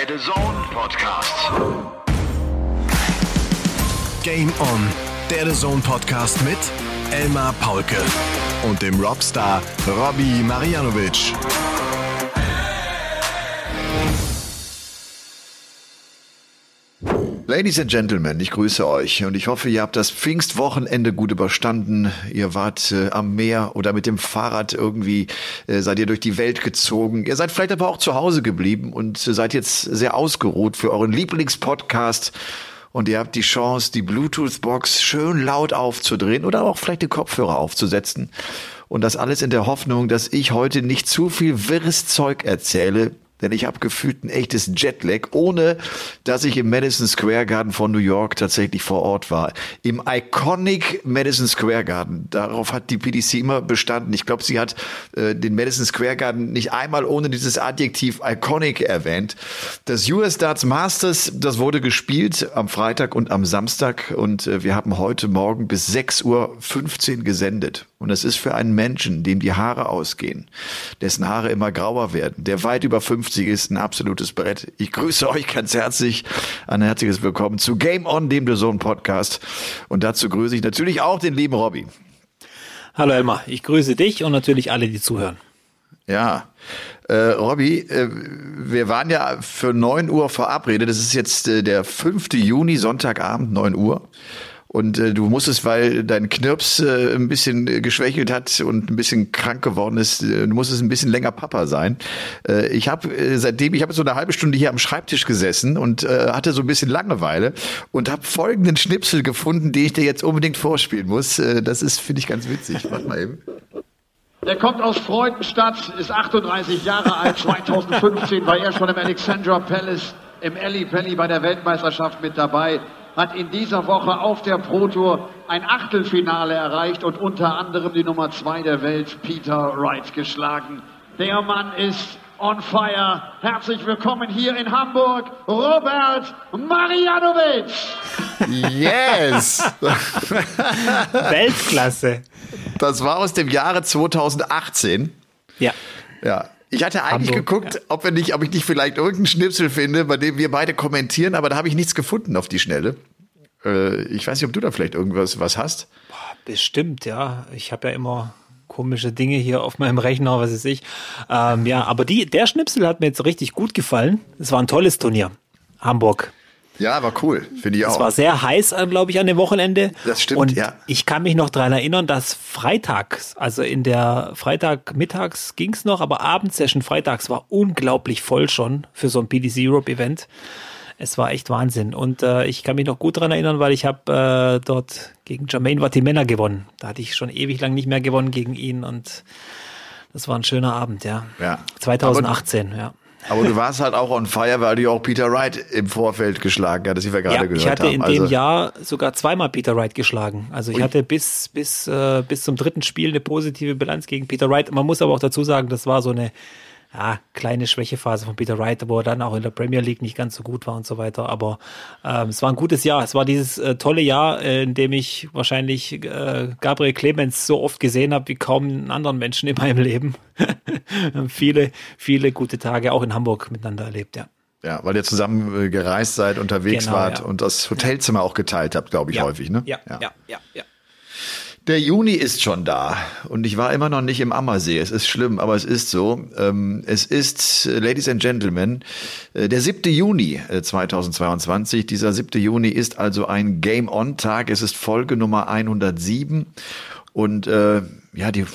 Der The Zone Podcast. Game On, der The Zone Podcast mit Elmar Paulke und dem Robstar Robbie Marianovic. Ladies and Gentlemen, ich grüße euch und ich hoffe, ihr habt das Pfingstwochenende gut überstanden. Ihr wart äh, am Meer oder mit dem Fahrrad irgendwie, äh, seid ihr durch die Welt gezogen. Ihr seid vielleicht aber auch zu Hause geblieben und seid jetzt sehr ausgeruht für euren Lieblingspodcast. Und ihr habt die Chance, die Bluetooth-Box schön laut aufzudrehen oder auch vielleicht die Kopfhörer aufzusetzen. Und das alles in der Hoffnung, dass ich heute nicht zu viel wirres Zeug erzähle, denn ich habe gefühlt ein echtes Jetlag, ohne dass ich im Madison Square Garden von New York tatsächlich vor Ort war. Im iconic Madison Square Garden. Darauf hat die PDC immer bestanden. Ich glaube, sie hat äh, den Madison Square Garden nicht einmal ohne dieses Adjektiv iconic erwähnt. Das US Darts Masters, das wurde gespielt am Freitag und am Samstag und äh, wir haben heute Morgen bis 6.15 Uhr gesendet. Und das ist für einen Menschen, dem die Haare ausgehen, dessen Haare immer grauer werden, der weit über 50 ist, ein absolutes Brett. Ich grüße euch ganz herzlich. Ein herzliches Willkommen zu Game On, dem The Zone Podcast. Und dazu grüße ich natürlich auch den lieben Robby. Hallo Elmar, ich grüße dich und natürlich alle, die zuhören. Ja, äh, Robby, äh, wir waren ja für 9 Uhr verabredet. Das ist jetzt äh, der 5. Juni, Sonntagabend, 9 Uhr. Und äh, du musstest, weil dein Knirps äh, ein bisschen äh, geschwächelt hat und ein bisschen krank geworden ist, äh, du musstest ein bisschen länger Papa sein. Äh, ich habe äh, seitdem, ich habe so eine halbe Stunde hier am Schreibtisch gesessen und äh, hatte so ein bisschen Langeweile und habe folgenden Schnipsel gefunden, den ich dir jetzt unbedingt vorspielen muss. Äh, das ist, finde ich, ganz witzig. Warte mal eben. Der kommt aus Freudenstadt, ist 38 Jahre alt. 2015 war er schon im Alexandra Palace, im Alley Pally bei der Weltmeisterschaft mit dabei hat in dieser Woche auf der Pro Tour ein Achtelfinale erreicht und unter anderem die Nummer zwei der Welt, Peter Wright, geschlagen. Der Mann ist on fire. Herzlich willkommen hier in Hamburg, Robert Marianovic. Yes! Weltklasse. Das war aus dem Jahre 2018. Ja. Ja. Ich hatte eigentlich Hamburg, geguckt, ja. ob wir nicht, ob ich nicht vielleicht irgendeinen Schnipsel finde, bei dem wir beide kommentieren, aber da habe ich nichts gefunden auf die Schnelle. Äh, ich weiß nicht, ob du da vielleicht irgendwas was hast. Bestimmt, ja. Ich habe ja immer komische Dinge hier auf meinem Rechner, was weiß ich. Ähm, ja, aber die, der Schnipsel hat mir jetzt richtig gut gefallen. Es war ein tolles Turnier. Hamburg. Ja, war cool, finde ich auch. Es war sehr heiß, glaube ich, an dem Wochenende. Das stimmt, Und ja. ich kann mich noch daran erinnern, dass freitags, also in der Freitagmittags ging es noch, aber Abendsession freitags war unglaublich voll schon für so ein PDC Europe Event. Es war echt Wahnsinn. Und äh, ich kann mich noch gut daran erinnern, weil ich habe äh, dort gegen Jermaine Vatimena gewonnen. Da hatte ich schon ewig lang nicht mehr gewonnen gegen ihn und das war ein schöner Abend, ja. Ja. 2018, ja. Aber du warst halt auch on fire, weil du ja auch Peter Wright im Vorfeld geschlagen hattest, wie wir gerade Ja, gehört ich hatte haben. in Also, dem Jahr sogar zweimal Peter Wright geschlagen. Also ich Ui. hatte bis, bis, äh, bis zum dritten Spiel eine positive Bilanz gegen Peter Wright. Man muss aber auch dazu sagen, das war so eine ja, kleine Schwächephase von Peter Wright, wo er dann auch in der Premier League nicht ganz so gut war und so weiter. Aber ähm, es war ein gutes Jahr. Es war dieses äh, tolle Jahr, äh, in dem ich wahrscheinlich äh, Gabriel Clemens so oft gesehen habe wie kaum einen anderen Menschen in meinem Leben. viele, viele gute Tage auch in Hamburg miteinander erlebt, ja. ja, weil ihr zusammen äh, gereist seid, unterwegs Genau, wart ja. und das Hotelzimmer auch geteilt habt, glaube ich, ja. häufig, ne? Ja, ja, ja, ja. ja. Der Juni ist schon da und ich war immer noch nicht im Ammersee. Es ist schlimm, aber es ist so. Ähm, es ist, äh, Ladies and Gentlemen, äh, der 7. Juni äh, 2022. Dieser 7. Juni ist also ein Game-On-Tag. Es ist Folge Nummer 107 und äh, ja, die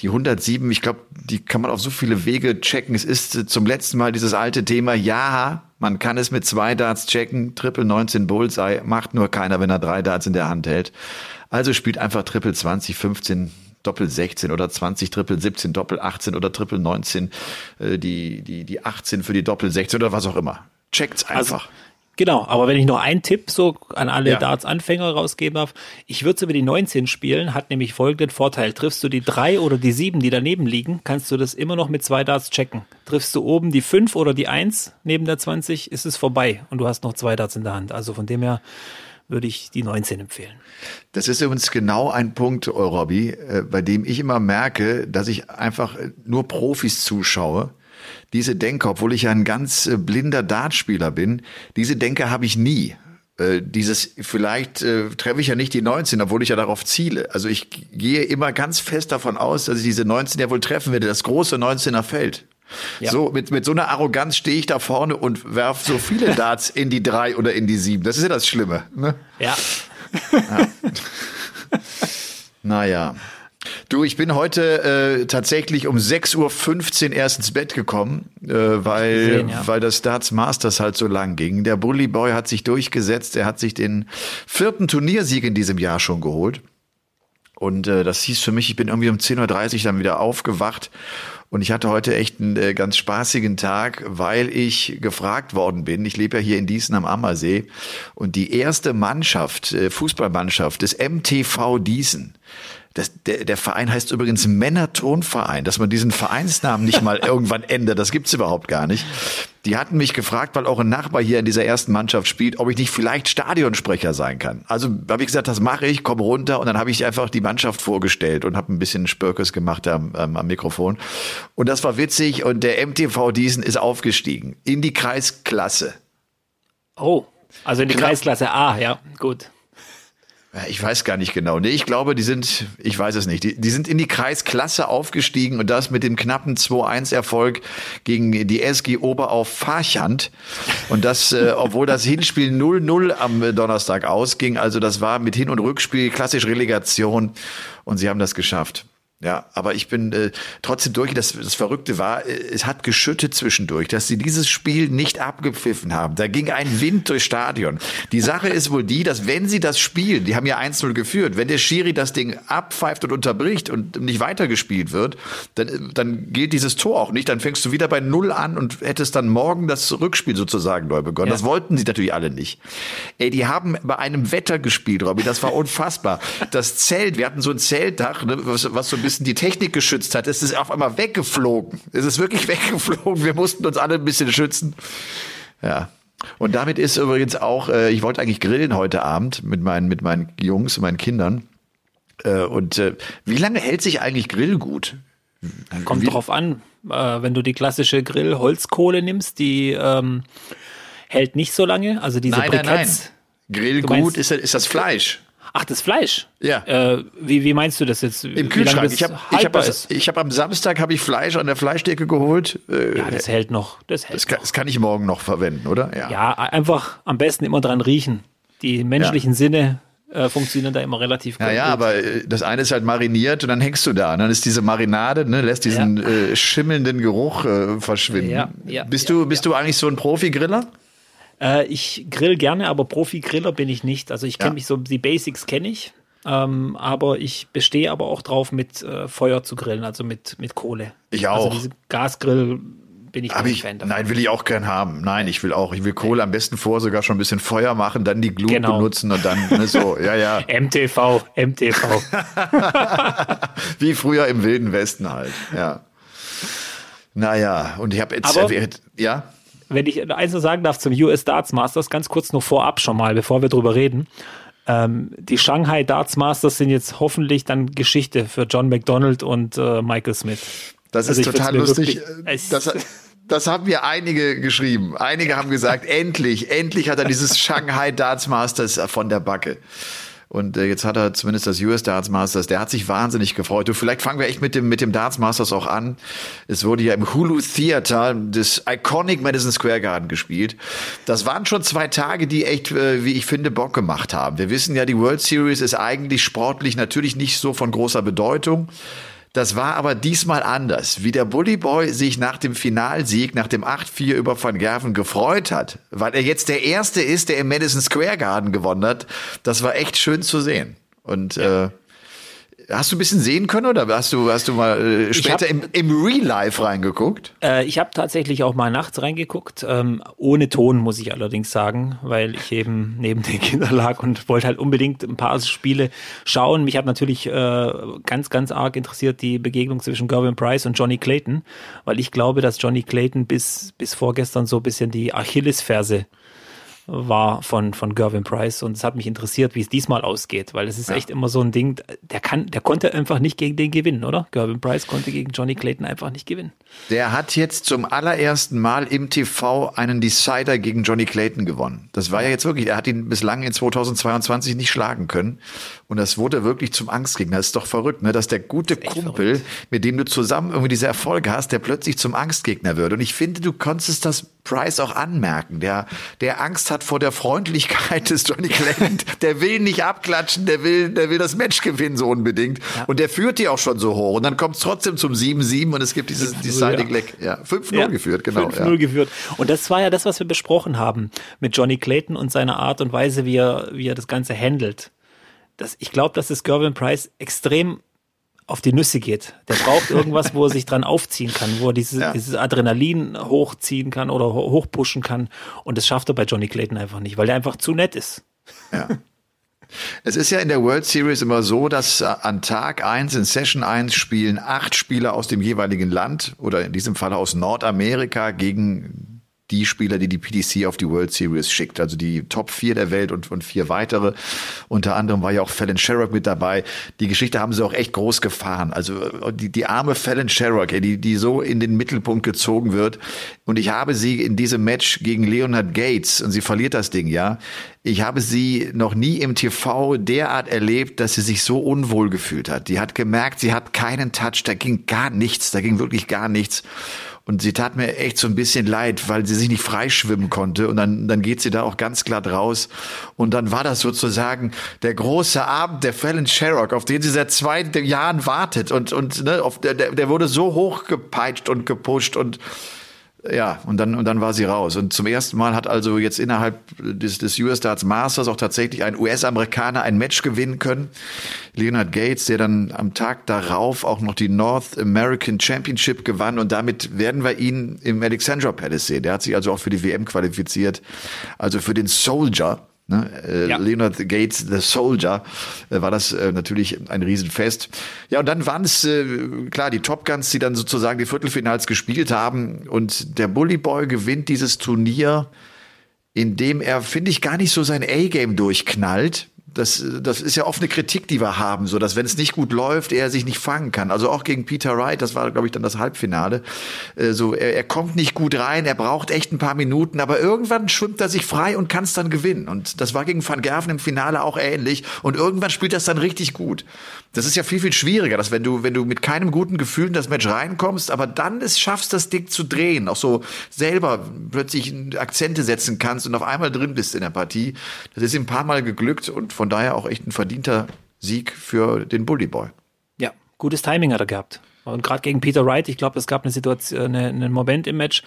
die 107, ich glaube, die kann man auf so viele Wege checken. Es ist äh, zum letzten Mal dieses alte Thema, ja, man kann es mit zwei Darts checken, Triple 19 Bullseye, macht nur keiner, wenn er drei Darts in der Hand hält. Also spielt einfach Triple 20, 15, Doppel 16 oder 20, Triple 17, Doppel 18 oder Triple 19, äh, die, die, die 18 für die Doppel 16 oder was auch immer. Checkt's Also, einfach. Genau, aber wenn ich noch einen Tipp so an alle Ja. Darts-Anfänger rausgeben darf, ich würde es über die 19 spielen, hat nämlich folgenden Vorteil. Triffst du die 3 oder die 7, die daneben liegen, kannst du das immer noch mit zwei Darts checken. Triffst du oben die 5 oder die 1 neben der 20, ist es vorbei und du hast noch zwei Darts in der Hand. Also von dem her würde ich die 19 empfehlen. Das ist übrigens genau ein Punkt, Robbie, äh, bei dem ich immer merke, dass ich einfach nur Profis zuschaue Diese Denke, obwohl ich ja ein ganz äh, blinder Dartspieler bin, diese Denke habe ich nie. Äh, dieses, vielleicht äh, treffe ich ja nicht die 19, obwohl ich ja darauf ziele. Also ich gehe immer ganz fest davon aus, dass ich diese 19 ja wohl treffen werde, das große 19er Feld. Ja. So, mit, mit so einer Arroganz stehe ich da vorne und werf so viele Darts in die drei oder in die sieben. Das ist ja das Schlimme. Ne? Ja. ja. naja. Du, ich bin heute äh, tatsächlich um 6.15 Uhr erst ins Bett gekommen, äh, weil, gesehen, ja. weil das Darts Masters halt so lang ging. Der Bully Boy hat sich durchgesetzt, er hat sich den vierten Turniersieg in diesem Jahr schon geholt. Und äh, das hieß für mich, ich bin irgendwie um 10.30 Uhr dann wieder aufgewacht und ich hatte heute echt einen äh, ganz spaßigen Tag, weil ich gefragt worden bin. Ich lebe ja hier in Diesen am Ammersee. Und die erste Mannschaft, äh, Fußballmannschaft des MTV Diesen, das, der, der Verein heißt übrigens Männertonverein, dass man diesen Vereinsnamen nicht mal irgendwann ändert, das gibt's überhaupt gar nicht. Die hatten mich gefragt, weil auch ein Nachbar hier in dieser ersten Mannschaft spielt, ob ich nicht vielleicht Stadionsprecher sein kann. Also habe ich gesagt, das mache ich, komm runter und dann habe ich einfach die Mannschaft vorgestellt und habe ein bisschen Spörkes gemacht am, ähm, am Mikrofon. Und das war witzig und der MTV Diesen ist aufgestiegen in die Kreisklasse. Oh, also in die. Kreisklasse A, ja, gut. Ich weiß gar nicht genau. Nee, ich glaube, die sind, ich weiß es nicht, die, die sind in die Kreisklasse aufgestiegen und das mit dem knappen 2-1-Erfolg gegen die SG Oberauf Farchand. Und das, äh, obwohl das Hinspiel 0-0 am Donnerstag ausging. Also das war mit Hin- und Rückspiel klassisch Relegation und sie haben das geschafft. Ja, aber ich bin äh, trotzdem durch. Das, das Verrückte war, äh, es hat geschüttet zwischendurch, dass sie dieses Spiel nicht abgepfiffen haben. Da ging ein Wind durchs Stadion. Die Sache ist wohl die, dass wenn sie das spielen, die haben ja 1-0 geführt, wenn der Schiri das Ding abpfeift und unterbricht und nicht weitergespielt wird, dann, dann gilt dieses Tor auch nicht. Dann fängst du wieder bei Null an und hättest dann morgen das Rückspiel sozusagen neu begonnen. Ja. Das wollten sie natürlich alle nicht. Ey, die haben bei einem Wetter gespielt, Robby. Das war unfassbar. Das Zelt, wir hatten so ein Zeltdach, ne, was, was so ein bisschen die Technik geschützt hat, ist es auf einmal weggeflogen. Es ist wirklich weggeflogen. Wir mussten uns alle ein bisschen schützen. Ja. Und damit ist übrigens auch, äh, ich wollte eigentlich grillen heute Abend mit meinen, mit meinen Jungs, meinen Kindern. Äh, und äh, wie lange hält sich eigentlich Grill gut? Kommt wie? drauf an. Äh, wenn du die klassische Grill-Holzkohle nimmst, die ähm, hält nicht so lange. Also diese nein, Briketts. Nein, nein. Grillgut ist, ist das Fleisch. Ach, das Fleisch? Ja. Äh, wie, wie meinst du das jetzt? Im Kühlschrank. Ich habe ich hab, ich hab am Samstag habe ich Fleisch an der Fleischdecke geholt. Äh, ja, das hält noch. Das, hält das, kann, das kann ich morgen noch verwenden, oder? Ja. ja, einfach am besten immer dran riechen. Die menschlichen ja. Sinne äh, funktionieren da immer relativ gut. Ja, ja, aber äh, das eine ist halt mariniert und dann hängst du da. Und dann ist diese Marinade, ne, lässt diesen ja. äh, schimmelnden Geruch äh, verschwinden. Ja, ja, bist du, bist du eigentlich so ein Profi-Griller? Äh, ich grill gerne, aber Profi-Griller bin ich nicht. Also ich kenne ja. mich so, die Basics kenne ich. Ähm, aber ich bestehe aber auch drauf, mit äh, Feuer zu grillen, also mit, mit Kohle. Ich also auch. Also diese Gasgrill bin ich kein Fan davon. Nein, will ich auch gern haben. Nein, ich will auch. Ich will Kohle am besten vor sogar schon ein bisschen Feuer machen, dann die Glut genau. benutzen und dann ne, so, ja, ja. MTV, MTV. Wie früher im Wilden Westen halt, ja. Naja, und ich habe jetzt, aber, ja wenn ich eins nur sagen darf zum US Darts Masters, ganz kurz nur vorab schon mal, bevor wir drüber reden. Ähm, die Shanghai Darts Masters sind jetzt hoffentlich dann Geschichte für John McDonald und äh, Michael Smith. Das also ist total lustig. Wirklich, das, das haben mir einige geschrieben. Einige haben gesagt, endlich, endlich hat er dieses Shanghai Darts Masters von der Backe. Und äh, jetzt hat er zumindest das US Darts Masters. Der hat sich wahnsinnig gefreut. Du, vielleicht fangen wir echt mit dem, mit dem Darts Masters auch an. Es wurde ja im Hulu Theater des Iconic Madison Square Garden gespielt. Das waren schon zwei Tage, die echt, äh, wie ich finde, Bock gemacht haben. Wir wissen ja, die World Series ist eigentlich sportlich natürlich nicht so von großer Bedeutung. Das war aber diesmal anders. Wie der Bully Boy sich nach dem Finalsieg, nach dem 8-4 über Van Gerven gefreut hat, weil er jetzt der Erste ist, der im Madison Square Garden gewonnen hat, das war echt schön zu sehen. Und ja. äh, Hast du ein bisschen sehen können oder hast du, hast du mal äh, später hab, im, im Real Life reingeguckt? Äh, ich habe tatsächlich auch mal nachts reingeguckt, ähm, ohne Ton muss ich allerdings sagen, weil ich eben neben den Kindern lag und wollte halt unbedingt ein paar Spiele schauen. Mich hat natürlich äh, ganz, ganz arg interessiert die Begegnung zwischen Gervin Price und Johnny Clayton, weil ich glaube, dass Johnny Clayton bis, bis vorgestern so ein bisschen die Achillesferse war von, von Gervin Price und es hat mich interessiert, wie es diesmal ausgeht, weil es ist ja. echt immer so ein Ding, der kann, der konnte einfach nicht gegen den gewinnen, oder? Gervin Price konnte gegen Johnny Clayton einfach nicht gewinnen. Der hat jetzt zum allerersten Mal im TV einen Decider gegen Johnny Clayton gewonnen. Das war ja jetzt wirklich, er hat ihn bislang in 2022 nicht schlagen können und das wurde wirklich zum Angstgegner. Das ist doch verrückt, ne? dass der gute Kumpel, verrückt. mit dem du zusammen irgendwie diese Erfolge hast, der plötzlich zum Angstgegner wird. Und ich finde, du konntest das Price auch anmerken, der, der Angst hat vor der Freundlichkeit des Johnny Clayton. Der will nicht abklatschen, der will, der will das Match gewinnen, so unbedingt. Ja. Und der führt die auch schon so hoch. Und dann kommt es trotzdem zum 7-7 und es gibt dieses Deciding Leg. Ja, 5-0 ja, geführt, genau. 5-0 ja. geführt. Und das war ja das, was wir besprochen haben mit Johnny Clayton und seiner Art und Weise, wie er, wie er das Ganze handelt. Das, ich glaube, dass es Gervin Price extrem auf die Nüsse geht. Der braucht irgendwas, wo er sich dran aufziehen kann, wo er dieses, ja. dieses Adrenalin hochziehen kann oder hochpushen kann. Und das schafft er bei Johnny Clayton einfach nicht, weil der einfach zu nett ist. Ja. Es ist ja in der World Series immer so, dass äh, an Tag eins in Session eins spielen acht Spieler aus dem jeweiligen Land oder in diesem Fall aus Nordamerika gegen die Spieler, die die PDC auf die World Series schickt. Also die Top 4 der Welt und, und vier weitere. Unter anderem war ja auch Fallon Sherrock mit dabei. Die Geschichte haben sie auch echt groß gefahren. Also die, die arme Fallon Sherrock, die, die so in den Mittelpunkt gezogen wird. Und ich habe sie in diesem Match gegen Leonard Gates, und sie verliert das Ding, ja. Ich habe sie noch nie im TV derart erlebt, dass sie sich so unwohl gefühlt hat. Die hat gemerkt, sie hat keinen Touch, da ging gar nichts, da ging wirklich gar nichts. Und sie tat mir echt so ein bisschen leid, weil sie sich nicht freischwimmen konnte. Und dann, dann geht sie da auch ganz glatt raus. Und dann war das sozusagen der große Abend der Fallon Sherrock, auf den sie seit zwei Jahren wartet. Und, und ne, auf, der, der wurde so hochgepeitscht und gepusht und ja, und dann, und dann war sie raus. Und zum ersten Mal hat also jetzt innerhalb des, des US Darts Masters auch tatsächlich ein US-Amerikaner ein Match gewinnen können. Leonard Gates, der dann am Tag darauf auch noch die North American Championship gewann. Und damit werden wir ihn im Alexandra Palace sehen. Der hat sich also auch für die WM qualifiziert. Also für den Soldier. Ne? Äh, ja. Leonard Gates, The Soldier, äh, war das äh, natürlich ein Riesenfest. Ja, und dann waren es klar die Top Guns, die dann sozusagen die Viertelfinals gespielt haben. Und der Bully Boy gewinnt dieses Turnier, indem er, finde ich, gar nicht so sein A-Game durchknallt das, das ist ja oft eine Kritik, die wir haben, so dass wenn es nicht gut läuft, er sich nicht fangen kann. Also auch gegen Peter Wright, das war, glaube ich, dann das Halbfinale. Äh, so, er, er kommt nicht gut rein, er braucht echt ein paar Minuten, aber irgendwann schwimmt er sich frei und kann es dann gewinnen. Und das war gegen Van Gerven im Finale auch ähnlich. Und irgendwann spielt das dann richtig gut. Das ist ja viel, viel schwieriger, dass wenn du, wenn du mit keinem guten Gefühl in das Match reinkommst, aber dann es schaffst, das Ding zu drehen, auch so selber plötzlich Akzente setzen kannst und auf einmal drin bist in der Partie. Das ist ihm ein paar Mal geglückt und von daher auch echt ein verdienter Sieg für den Bully Boy. Ja, gutes Timing hat er gehabt. Und gerade gegen Peter Wright, ich glaube, es gab eine Situation, eine, einen Moment im Match,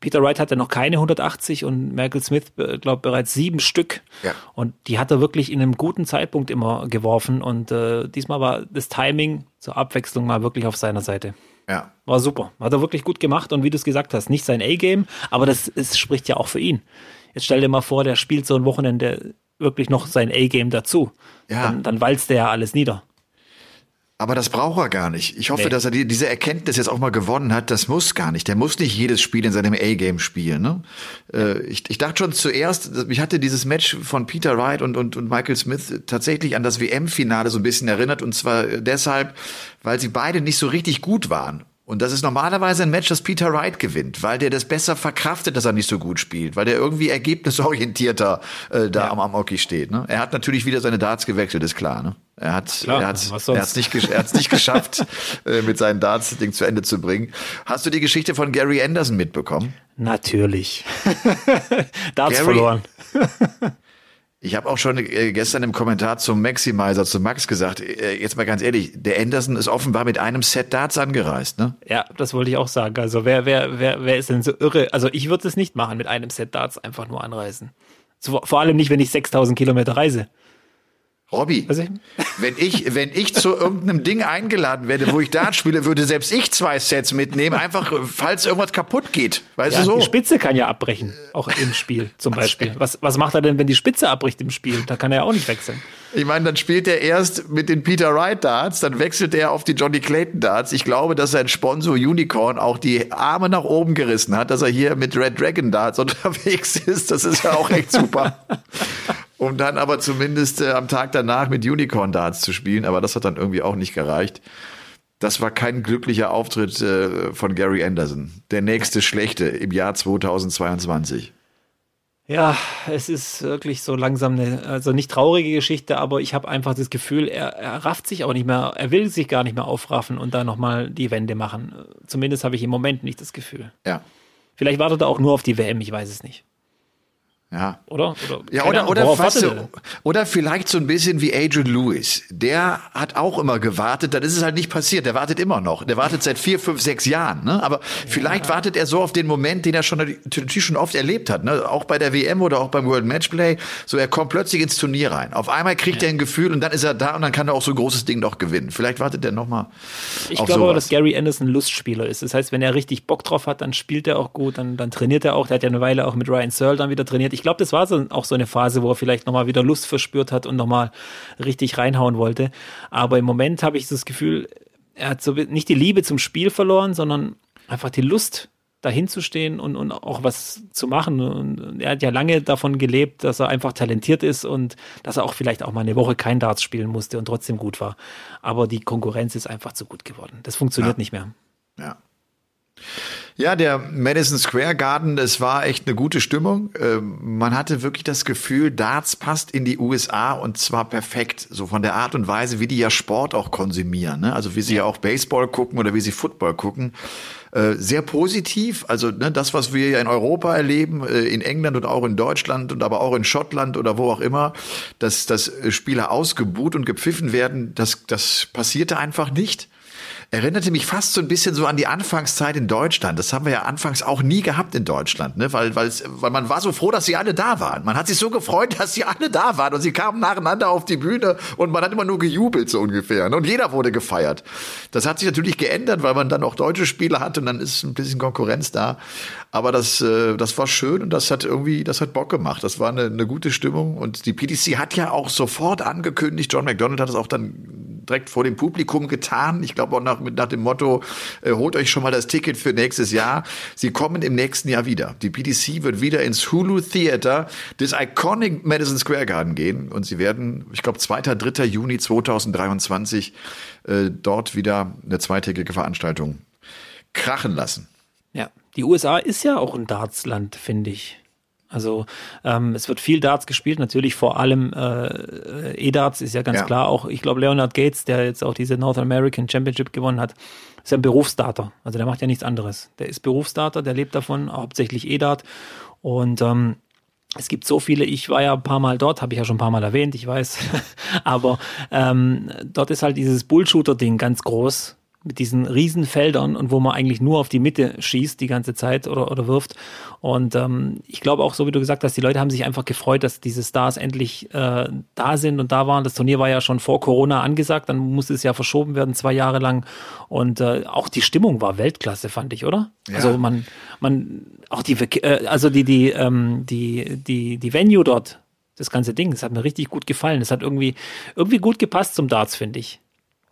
Peter Wright hatte noch keine 180 und Michael Smith, äh, glaube bereits sieben Stück. Ja. Und die hat er wirklich in einem guten Zeitpunkt immer geworfen. Und äh, diesmal war das Timing zur Abwechslung mal wirklich auf seiner Seite. Ja. War super. Hat er wirklich gut gemacht und wie du es gesagt hast, nicht sein A-Game, aber das, das spricht ja auch für ihn. Jetzt stell dir mal vor, der spielt so ein Wochenende wirklich noch sein A-Game dazu. Ja. Dann, dann walzt er ja alles nieder. Aber das braucht er gar nicht. Ich hoffe, nee. dass er die, diese Erkenntnis jetzt auch mal gewonnen hat. Das muss gar nicht. Der muss nicht jedes Spiel in seinem A-Game spielen. Ne? Äh, ich, ich dachte schon zuerst, ich hatte dieses Match von Peter Wright und, und, und Michael Smith tatsächlich an das WM-Finale so ein bisschen erinnert. Und zwar deshalb, weil sie beide nicht so richtig gut waren. Und das ist normalerweise ein Match, das Peter Wright gewinnt, weil der das besser verkraftet, dass er nicht so gut spielt, weil der irgendwie ergebnisorientierter äh, da ja. am, am Hockey steht. Ne? Er hat natürlich wieder seine Darts gewechselt, ist klar. Ne? Er hat klar, er hat er hat's nicht er hat's nicht geschafft, äh, mit seinen Darts Ding zu Ende zu bringen. Hast du die Geschichte von Gary Anderson mitbekommen? Natürlich. Darts Gary, verloren. Ich habe auch schon äh, gestern im Kommentar zum Maximizer, zu Max gesagt, äh, jetzt mal ganz ehrlich, der Anderson ist offenbar mit einem Set Darts angereist, ne? Ja, das wollte ich auch sagen. Also wer, wer, wer, wer ist denn so irre? Also ich würde es nicht machen, mit einem Set Darts einfach nur anreisen. Vor allem nicht, wenn ich 6000 Kilometer reise. Robby, Also ich- wenn ich, wenn ich zu irgendeinem Ding eingeladen werde, wo ich Dart spiele, würde selbst ich zwei Sets mitnehmen, einfach falls irgendwas kaputt geht. Weißt Ja, du so? Die Spitze kann ja abbrechen, auch im Spiel zum Beispiel. Was, was macht er denn, wenn die Spitze abbricht im Spiel? Da kann er ja auch nicht wechseln. Ich meine, dann spielt er erst mit den Peter Wright Darts, dann wechselt er auf die Johnny Clayton Darts. Ich glaube, dass sein Sponsor Unicorn auch die Arme nach oben gerissen hat, dass er hier mit Red Dragon Darts unterwegs ist. Das ist ja auch echt super. um dann aber zumindest äh, am Tag danach mit Unicorn Darts zu spielen. Aber das hat dann irgendwie auch nicht gereicht. Das war kein glücklicher Auftritt äh, von Gary Anderson. Der nächste schlechte im Jahr 2022. Ja, es ist wirklich so langsam eine, also nicht traurige Geschichte, aber ich habe einfach das Gefühl, er, er rafft sich auch nicht mehr, er will sich gar nicht mehr aufraffen und da nochmal die Wende machen. Zumindest habe ich im Moment nicht das Gefühl. Ja. Vielleicht wartet er auch nur auf die WM, ich weiß es nicht. Ja, Oder? oder Ja, oder, oder, du, oder vielleicht so ein bisschen wie Adrian Lewis. Der hat auch immer gewartet, dann ist es halt nicht passiert. Der wartet immer noch. Der wartet seit vier, fünf, sechs Jahren. Ne? Aber vielleicht wartet er so auf den Moment, den er schon natürlich schon oft erlebt hat. Ne? Auch bei der WM oder auch beim World Matchplay. So, er kommt plötzlich ins Turnier rein. Auf einmal kriegt er ein Gefühl und dann ist er da und dann kann er auch so ein großes Ding noch gewinnen. Vielleicht wartet er noch mal Ich glaube aber, sowas. dass Gary Anderson Lustspieler ist. Das heißt, wenn er richtig Bock drauf hat, dann spielt er auch gut, dann, dann trainiert er auch. Der hat ja eine Weile auch mit Ryan Searle dann wieder trainiert. Ich glaube, das war so, auch so eine Phase, wo er vielleicht nochmal wieder Lust verspürt hat und nochmal richtig reinhauen wollte. Aber im Moment habe ich das Gefühl, er hat so nicht die Liebe zum Spiel verloren, sondern einfach die Lust dahin zu stehen und, und auch was zu machen. Und er hat ja lange davon gelebt, dass er einfach talentiert ist und dass er auch vielleicht auch mal eine Woche kein Darts spielen musste und trotzdem gut war. Aber die Konkurrenz ist einfach zu gut geworden. Das funktioniert Ja. nicht mehr. Ja. Ja, der Madison Square Garden, es war echt eine gute Stimmung. Ähm, man hatte wirklich das Gefühl, Darts passt in die USA und zwar perfekt. So von der Art und Weise, wie die ja Sport auch konsumieren. Ne? Also wie sie ja auch Baseball gucken oder wie sie Football gucken. Äh, sehr positiv. Also ne, das, was wir ja in Europa erleben, äh, in England und auch in Deutschland und aber auch in Schottland oder wo auch immer, dass, dass Spieler ausgebuht und gepfiffen werden, das, das passierte einfach nicht. Erinnerte mich fast so ein bisschen so an die Anfangszeit in Deutschland. Das haben wir ja anfangs auch nie gehabt in Deutschland, ne? weil, weil, man war so froh, dass sie alle da waren. Man hat sich so gefreut, dass sie alle da waren und sie kamen nacheinander auf die Bühne und man hat immer nur gejubelt so ungefähr. Ne? Und jeder wurde gefeiert. Das hat sich natürlich geändert, weil man dann auch deutsche Spieler hat und dann ist ein bisschen Konkurrenz da. Aber das, äh, das war schön und das hat irgendwie, das hat Bock gemacht. Das war eine, eine gute Stimmung und die PDC hat ja auch sofort angekündigt, John McDonald hat es auch dann direkt vor dem Publikum getan. Ich glaube auch nach, nach dem Motto, äh, holt euch schon mal das Ticket für nächstes Jahr. Sie kommen im nächsten Jahr wieder. Die PDC wird wieder ins Hulu Theater des Iconic Madison Square Garden gehen und sie werden, ich glaube, 2. 3. Juni 2023 äh, dort wieder eine zweitägige Veranstaltung krachen lassen. Ja, die USA ist ja auch ein Dartsland, finde ich. Also ähm, es wird viel Darts gespielt, natürlich vor allem äh, E-Darts ist ja ganz Ja. klar. Auch ich glaube Leonard Gates, der jetzt auch diese North American Championship gewonnen hat, ist ja ein Berufsdarter. Also der macht ja nichts anderes. Der ist Berufsdarter, der lebt davon, hauptsächlich E-Dart. Und ähm, es gibt so viele, ich war ja ein paar Mal dort, habe ich ja schon ein paar Mal erwähnt, ich weiß. Aber ähm, dort ist halt dieses Bullshooter-Ding ganz groß mit diesen Riesenfeldern und wo man eigentlich nur auf die Mitte schießt die ganze Zeit oder, oder wirft. Und ähm, ich glaube auch, so wie du gesagt hast, die Leute haben sich einfach gefreut, dass diese Stars endlich äh, da sind und da waren. Das Turnier war ja schon vor Corona angesagt, dann musste es ja verschoben werden, zwei Jahre lang. Und äh, auch die Stimmung war Weltklasse, fand ich, oder? Ja. Also man, man, auch die, äh, also die, die, ähm, die, die, die Venue dort, das ganze Ding, das hat mir richtig gut gefallen. Das hat irgendwie, irgendwie gut gepasst zum Darts, finde ich.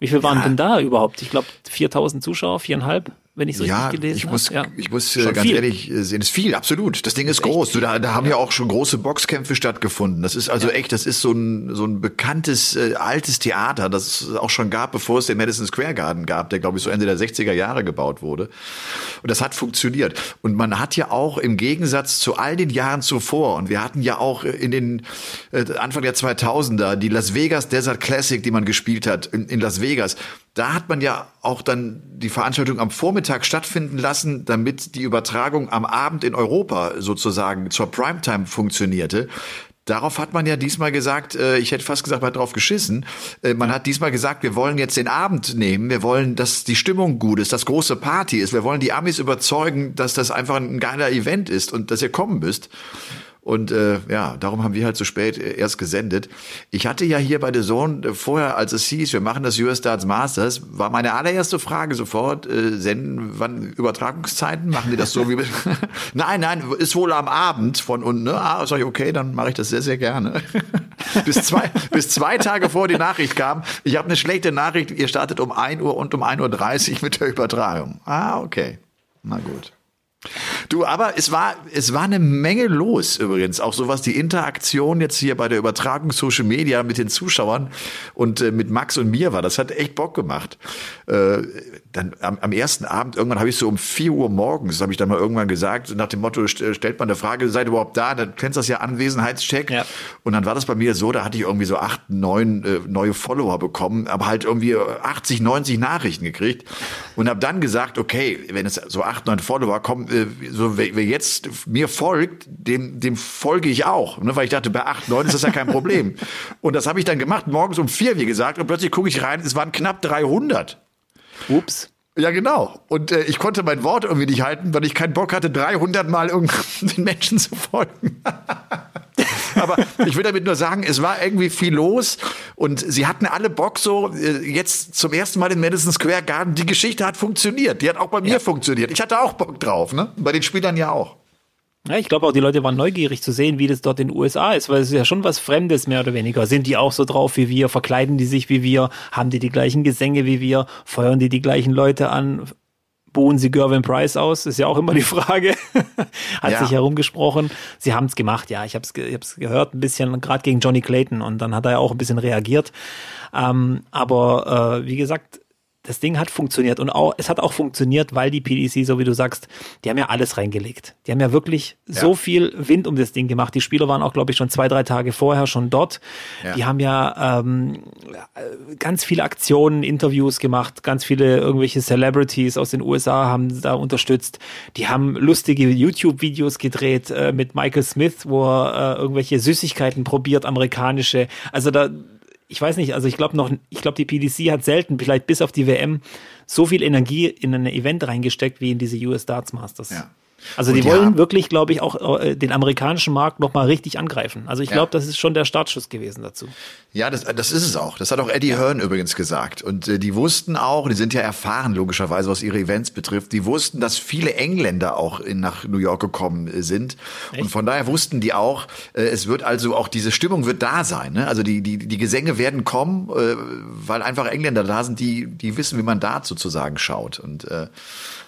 Wie viel waren Ja. denn da überhaupt? Ich glaube 4000 Zuschauer, viereinhalb, wenn ich es Ja, richtig gelesen ich muss, habe. Ja. ich muss äh, Schon ganz viel. ehrlich äh, sehen, es ist viel, absolut. Das Ding ist groß. Du, da, da haben ja auch schon große Boxkämpfe stattgefunden. Das ist also echt, das ist so ein, so ein bekanntes, äh, altes Theater, das es auch schon gab, bevor es den Madison Square Garden gab, der, glaube ich, so Ende der 60er Jahre gebaut wurde. Und das hat funktioniert. Und man hat ja auch im Gegensatz zu all den Jahren zuvor, und wir hatten ja auch in den äh, Anfang der 2000er die Las Vegas Desert Classic, die man gespielt hat in, in Las Vegas, da hat man ja auch dann die Veranstaltung am Vormittag stattfinden lassen, damit die Übertragung am Abend in Europa sozusagen zur Primetime funktionierte. Darauf hat man ja diesmal gesagt, äh, ich hätte fast gesagt, man hat drauf geschissen. Äh, man hat diesmal gesagt, wir wollen jetzt den Abend nehmen, wir wollen, dass die Stimmung gut ist, dass große Party ist, wir wollen die Amis überzeugen, dass das einfach ein geiler Event ist und dass ihr kommen müsst. Und äh, ja, darum haben wir halt so spät äh, erst gesendet. Ich hatte ja hier bei The Zone äh, vorher, als es hieß, wir machen das US Darts Masters, war meine allererste Frage sofort, äh, senden, wann Übertragungszeiten? Machen die das so wie... nein, nein, ist wohl am Abend von unten. Ne? Ah, sag ich, okay, dann mache ich das sehr, sehr gerne. bis, zwei, bis zwei Tage vor die Nachricht kam, ich habe eine schlechte Nachricht, ihr startet um 1 Uhr und um 1.30 Uhr mit der Übertragung. Ah, okay. Na gut. Du, aber es war, es war eine Menge los übrigens, auch so was die Interaktion jetzt hier bei der Übertragung Social Media mit den Zuschauern und äh, mit Max und mir war. Das hat echt Bock gemacht. Äh, dann am, am ersten Abend, irgendwann habe ich so um vier Uhr morgens, habe ich dann mal irgendwann gesagt, nach dem Motto, stellt man eine Frage, seid ihr überhaupt da? Dann kennst du das ja Anwesenheitscheck. Ja. Und dann war das bei mir so, da hatte ich irgendwie so acht, neun äh, neue Follower bekommen, aber halt irgendwie 80, 90 Nachrichten gekriegt und habe dann gesagt, okay, wenn es so acht, neun Follower kommen, äh, so wer, wer jetzt mir folgt, dem, dem folge ich auch. Ne? Weil ich dachte, bei acht, neun ist das ja kein Problem. und das habe ich dann gemacht, morgens um vier, wie gesagt, und plötzlich gucke ich rein, es waren knapp 300. Ups. Ja, genau. Und äh, ich konnte mein Wort irgendwie nicht halten, weil ich keinen Bock hatte, 300 Mal den Menschen zu folgen. Aber ich will damit nur sagen, es war irgendwie viel los und sie hatten alle Bock so, äh, jetzt zum ersten Mal in Madison Square Garden, die Geschichte hat funktioniert. Die hat auch bei mir ja. funktioniert. Ich hatte auch Bock drauf, ne? Bei den Spielern ja auch. Ja, ich glaube auch, die Leute waren neugierig zu sehen, wie das dort in den USA ist, weil es ist ja schon was Fremdes, mehr oder weniger. Sind die auch so drauf wie wir? Verkleiden die sich wie wir? Haben die die gleichen Gesänge wie wir? Feuern die die gleichen Leute an? Buhen sie Gervin Price aus? Ist ja auch immer die Frage. Hat ja. sich herumgesprochen. Sie haben es gemacht, ja. Ich habe es ich hab's gehört, ein bisschen, gerade gegen Johnny Clayton. Und dann hat er ja auch ein bisschen reagiert. Ähm, aber äh, wie gesagt, das Ding hat funktioniert und auch, es hat auch funktioniert, weil die PDC, so wie du sagst, die haben ja alles reingelegt. Die haben ja wirklich ja. so viel Wind um das Ding gemacht. Die Spieler waren auch, glaube ich, schon zwei, drei Tage vorher schon dort. Ja. Die haben ja ähm, ganz viele Aktionen, Interviews gemacht, ganz viele irgendwelche Celebrities aus den USA haben da unterstützt. Die haben lustige YouTube-Videos gedreht äh, mit Michael Smith, wo er äh, irgendwelche Süßigkeiten probiert, amerikanische. Also da ich weiß nicht, also ich glaube noch, ich glaube, die PDC hat selten, vielleicht bis auf die WM, so viel Energie in ein Event reingesteckt wie in diese US Darts Masters. Ja. Also die, die, wollen haben, wirklich, glaube ich, auch äh, den amerikanischen Markt nochmal richtig angreifen. Also ich glaube, ja. das ist schon der Startschuss gewesen dazu. Ja, das, das ist es auch. Das hat auch Eddie ja. Hearn übrigens gesagt. Und äh, die wussten auch, die sind ja erfahren logischerweise, was ihre Events betrifft, die wussten, dass viele Engländer auch in, nach New York gekommen äh, sind. Echt? Und von daher wussten die auch, äh, es wird also auch diese Stimmung wird da sein. Ne? Also die, die, die Gesänge werden kommen, äh, weil einfach Engländer da sind, die, die wissen, wie man da sozusagen schaut. Und äh,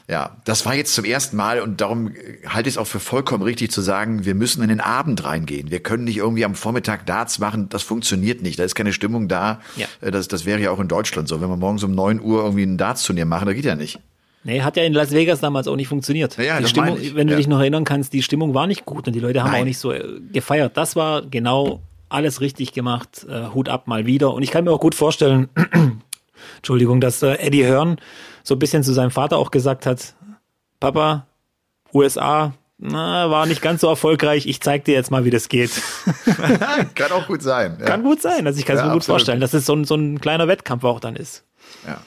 ja, das war jetzt zum ersten Mal und darum halte ich es auch für vollkommen richtig zu sagen, wir müssen in den Abend reingehen. Wir können nicht irgendwie am Vormittag Darts machen, das funktioniert nicht. Da ist keine Stimmung da. Ja. Äh, das, das wäre ja auch in Deutschland so. Wenn wir morgens um neun Uhr irgendwie ein Darts-Turnier machen, das geht ja nicht. Nee, hat ja in Las Vegas damals auch nicht funktioniert. Ja, die Stimmung, wenn du ja. dich noch erinnern kannst, die Stimmung war nicht gut und die Leute haben Nein. auch nicht so äh, gefeiert. Das war genau alles richtig gemacht. Äh, Hut ab mal wieder. Und ich kann mir auch gut vorstellen, Entschuldigung, dass äh, Eddie Hearn so ein bisschen zu seinem Vater auch gesagt hat, Papa, USA, na, war nicht ganz so erfolgreich. Ich zeig dir jetzt mal, wie das geht. Kann auch gut sein. Ja. Kann gut sein. Also ich kann es ja, mir gut absolut. vorstellen, dass es so ein, so ein kleiner Wettkampf auch dann ist. Ja.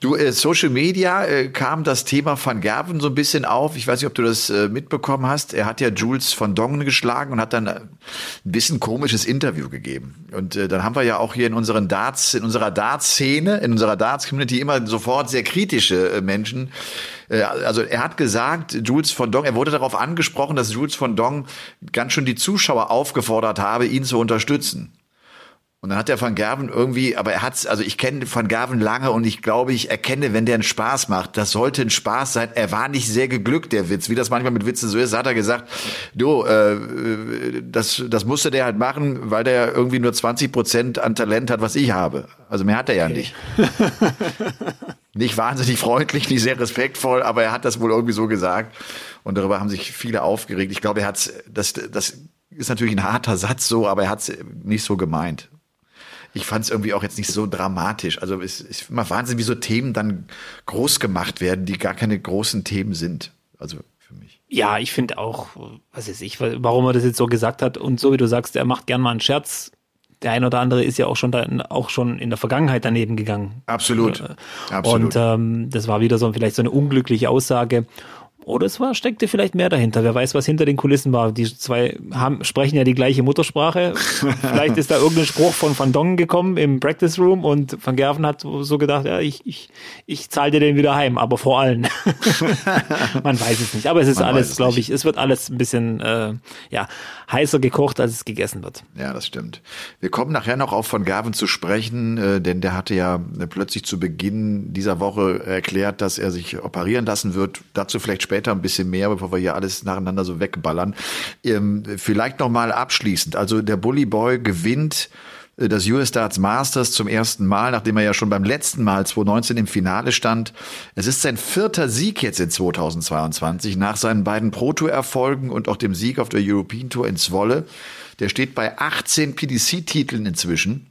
Du, äh, Social Media äh, kam das Thema Van Gerven so ein bisschen auf. Ich weiß nicht, ob du das äh, mitbekommen hast. Er hat ja Jules von Dongen geschlagen und hat dann ein bisschen komisches Interview gegeben. Und äh, dann haben wir ja auch hier in unseren Darts, in unserer Darts-Szene, in unserer Darts-Community immer sofort sehr kritische äh, Menschen. Äh, also er hat gesagt, Jules von Dong, er wurde darauf angesprochen, dass Jules von Dong ganz schön die Zuschauer aufgefordert habe, ihn zu unterstützen. Und dann hat der Van Gerven irgendwie, aber er hat's, also ich kenne Van Gerven lange und ich glaube, ich erkenne, wenn der einen Spaß macht, das sollte ein Spaß sein. Er war nicht sehr geglückt, der Witz. Wie das manchmal mit Witzen so ist, hat er gesagt, du, äh, das, das musste der halt machen, weil der irgendwie nur 20 Prozent an Talent hat, was ich habe. Also mehr hat er ja okay. nicht. nicht wahnsinnig freundlich, nicht sehr respektvoll, aber er hat das wohl irgendwie so gesagt. Und darüber haben sich viele aufgeregt. Ich glaube, er hat's, das, das ist natürlich ein harter Satz so, aber er hat's nicht so gemeint ich fand es irgendwie auch jetzt nicht so dramatisch. Also es ist immer Wahnsinn, wie so Themen dann groß gemacht werden, die gar keine großen Themen sind. Also für mich. Ja, ich finde auch, was weiß ich, warum er das jetzt so gesagt hat. Und so wie du sagst, er macht gern mal einen Scherz. Der ein oder andere ist ja auch schon da, auch schon in der Vergangenheit daneben gegangen. Absolut. Absolut. Und ähm, das war wieder so vielleicht so eine unglückliche Aussage. Oder es war, steckte vielleicht mehr dahinter. Wer weiß, was hinter den Kulissen war. Die zwei haben, sprechen ja die gleiche Muttersprache. vielleicht ist da irgendein Spruch von Van Dongen gekommen im Practice Room und Van Gerven hat so gedacht, ja, ich, ich, ich zahle dir den wieder heim, aber vor allen. Man weiß es nicht. Aber es ist Man alles, glaube ich, es wird alles ein bisschen äh, ja, heißer gekocht, als es gegessen wird. Ja, das stimmt. Wir kommen nachher noch auf Van Gerven zu sprechen, äh, denn der hatte ja plötzlich zu Beginn dieser Woche erklärt, dass er sich operieren lassen wird. Dazu vielleicht später ein bisschen mehr, bevor wir hier alles nacheinander so wegballern. Ähm, vielleicht noch mal abschließend. Also der Bully Boy gewinnt äh, das US Darts Masters zum ersten Mal, nachdem er ja schon beim letzten Mal 2019 im Finale stand. Es ist sein vierter Sieg jetzt in 2022 nach seinen beiden Pro Tour Erfolgen und auch dem Sieg auf der European Tour in Zwolle. Der steht bei 18 PDC Titeln inzwischen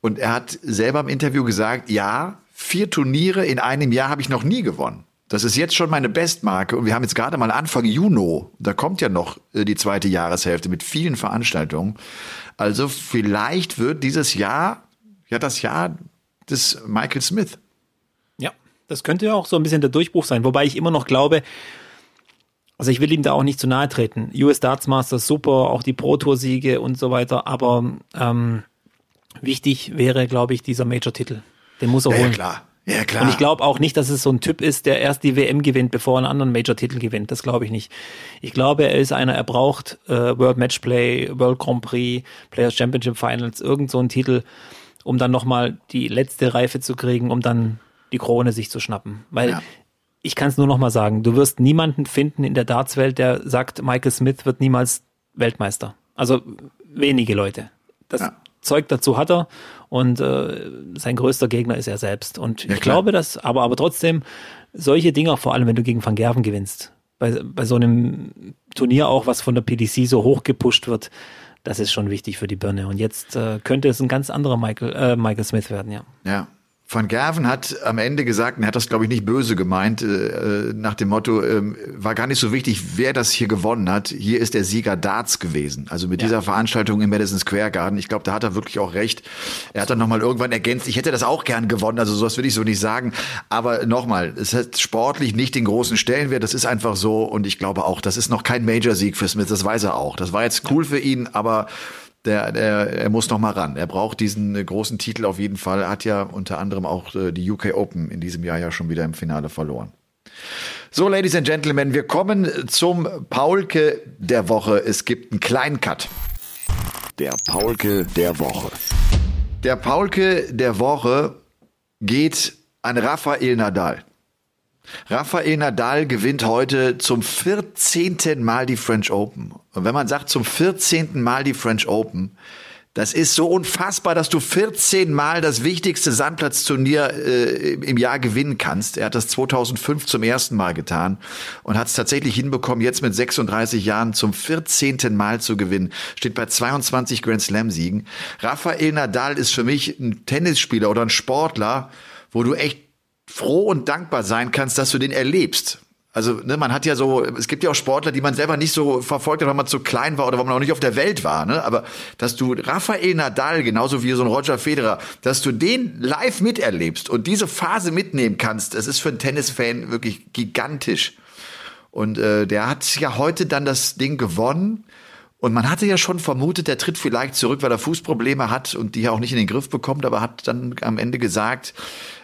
und er hat selber im Interview gesagt, ja, vier Turniere in einem Jahr habe ich noch nie gewonnen. Das ist jetzt schon meine Bestmarke und wir haben jetzt gerade mal Anfang Juni. Da kommt ja noch äh, die zweite Jahreshälfte mit vielen Veranstaltungen. Also vielleicht wird dieses Jahr ja das Jahr des Michael Smith. Ja, das könnte ja auch so ein bisschen der Durchbruch sein. Wobei ich immer noch glaube, also ich will ihm da auch nicht zu nahe treten. US Darts Masters super, auch die Pro Tour Siege und so weiter. Aber ähm, wichtig wäre, glaube ich, dieser Major-Titel. Den muss er ja, holen. Ja, klar. Ja, klar. Und ich glaube auch nicht, dass es so ein Typ ist, der erst die WM gewinnt, bevor er einen anderen Major-Titel gewinnt. Das glaube ich nicht. Ich glaube, er ist einer, er braucht äh, World Matchplay, World Grand Prix, Players Championship Finals, irgend so einen Titel, um dann nochmal die letzte Reife zu kriegen, um dann die Krone sich zu schnappen. Weil ja. ich kann es nur nochmal sagen, du wirst niemanden finden in der Dartswelt, der sagt, Michael Smith wird niemals Weltmeister. Also wenige Leute. Das ja. Zeug dazu hat er und äh, sein größter Gegner ist er selbst. Und ja, ich klar. glaube, dass, aber, aber trotzdem, solche Dinge, vor allem wenn du gegen Van Gerven gewinnst, bei, bei so einem Turnier auch, was von der PDC so hoch gepusht wird, das ist schon wichtig für die Birne. Und jetzt äh, könnte es ein ganz anderer Michael, äh, Michael Smith werden, ja. Ja, Van Gerven hat am Ende gesagt, und er hat das glaube ich nicht böse gemeint, äh, nach dem Motto, äh, war gar nicht so wichtig, wer das hier gewonnen hat. Hier ist der Sieger Darts gewesen. Also mit ja. dieser Veranstaltung im Madison Square Garden. Ich glaube, da hat er wirklich auch recht. Er hat dann nochmal irgendwann ergänzt, ich hätte das auch gern gewonnen, also sowas will ich so nicht sagen. Aber nochmal, es hat sportlich nicht den großen Stellenwert, das ist einfach so. Und ich glaube auch, das ist noch kein Major-Sieg für Smith, das weiß er auch. Das war jetzt cool für ihn, aber der, der, er muss noch mal ran. Er braucht diesen äh, großen Titel auf jeden Fall. Er hat ja unter anderem auch äh, die UK Open in diesem Jahr ja schon wieder im Finale verloren. So, Ladies and Gentlemen, wir kommen zum Paulke der Woche. Es gibt einen kleinen Cut. Der Paulke der Woche. Der Paulke der Woche geht an Rafael Nadal. Rafael Nadal gewinnt heute zum 14. Mal die French Open. Und wenn man sagt zum 14. Mal die French Open, das ist so unfassbar, dass du 14 Mal das wichtigste Sandplatzturnier äh, im Jahr gewinnen kannst. Er hat das 2005 zum ersten Mal getan und hat es tatsächlich hinbekommen, jetzt mit 36 Jahren zum 14. Mal zu gewinnen. Steht bei 22 Grand Slam Siegen. Rafael Nadal ist für mich ein Tennisspieler oder ein Sportler, wo du echt froh und dankbar sein kannst, dass du den erlebst. Also ne, man hat ja so, es gibt ja auch Sportler, die man selber nicht so verfolgt hat, weil man zu klein war oder weil man auch nicht auf der Welt war. Ne? Aber dass du Rafael Nadal, genauso wie so ein Roger Federer, dass du den live miterlebst und diese Phase mitnehmen kannst, das ist für einen Tennisfan wirklich gigantisch. Und äh, der hat ja heute dann das Ding gewonnen. Und man hatte ja schon vermutet, der tritt vielleicht zurück, weil er Fußprobleme hat und die er auch nicht in den Griff bekommt, aber hat dann am Ende gesagt,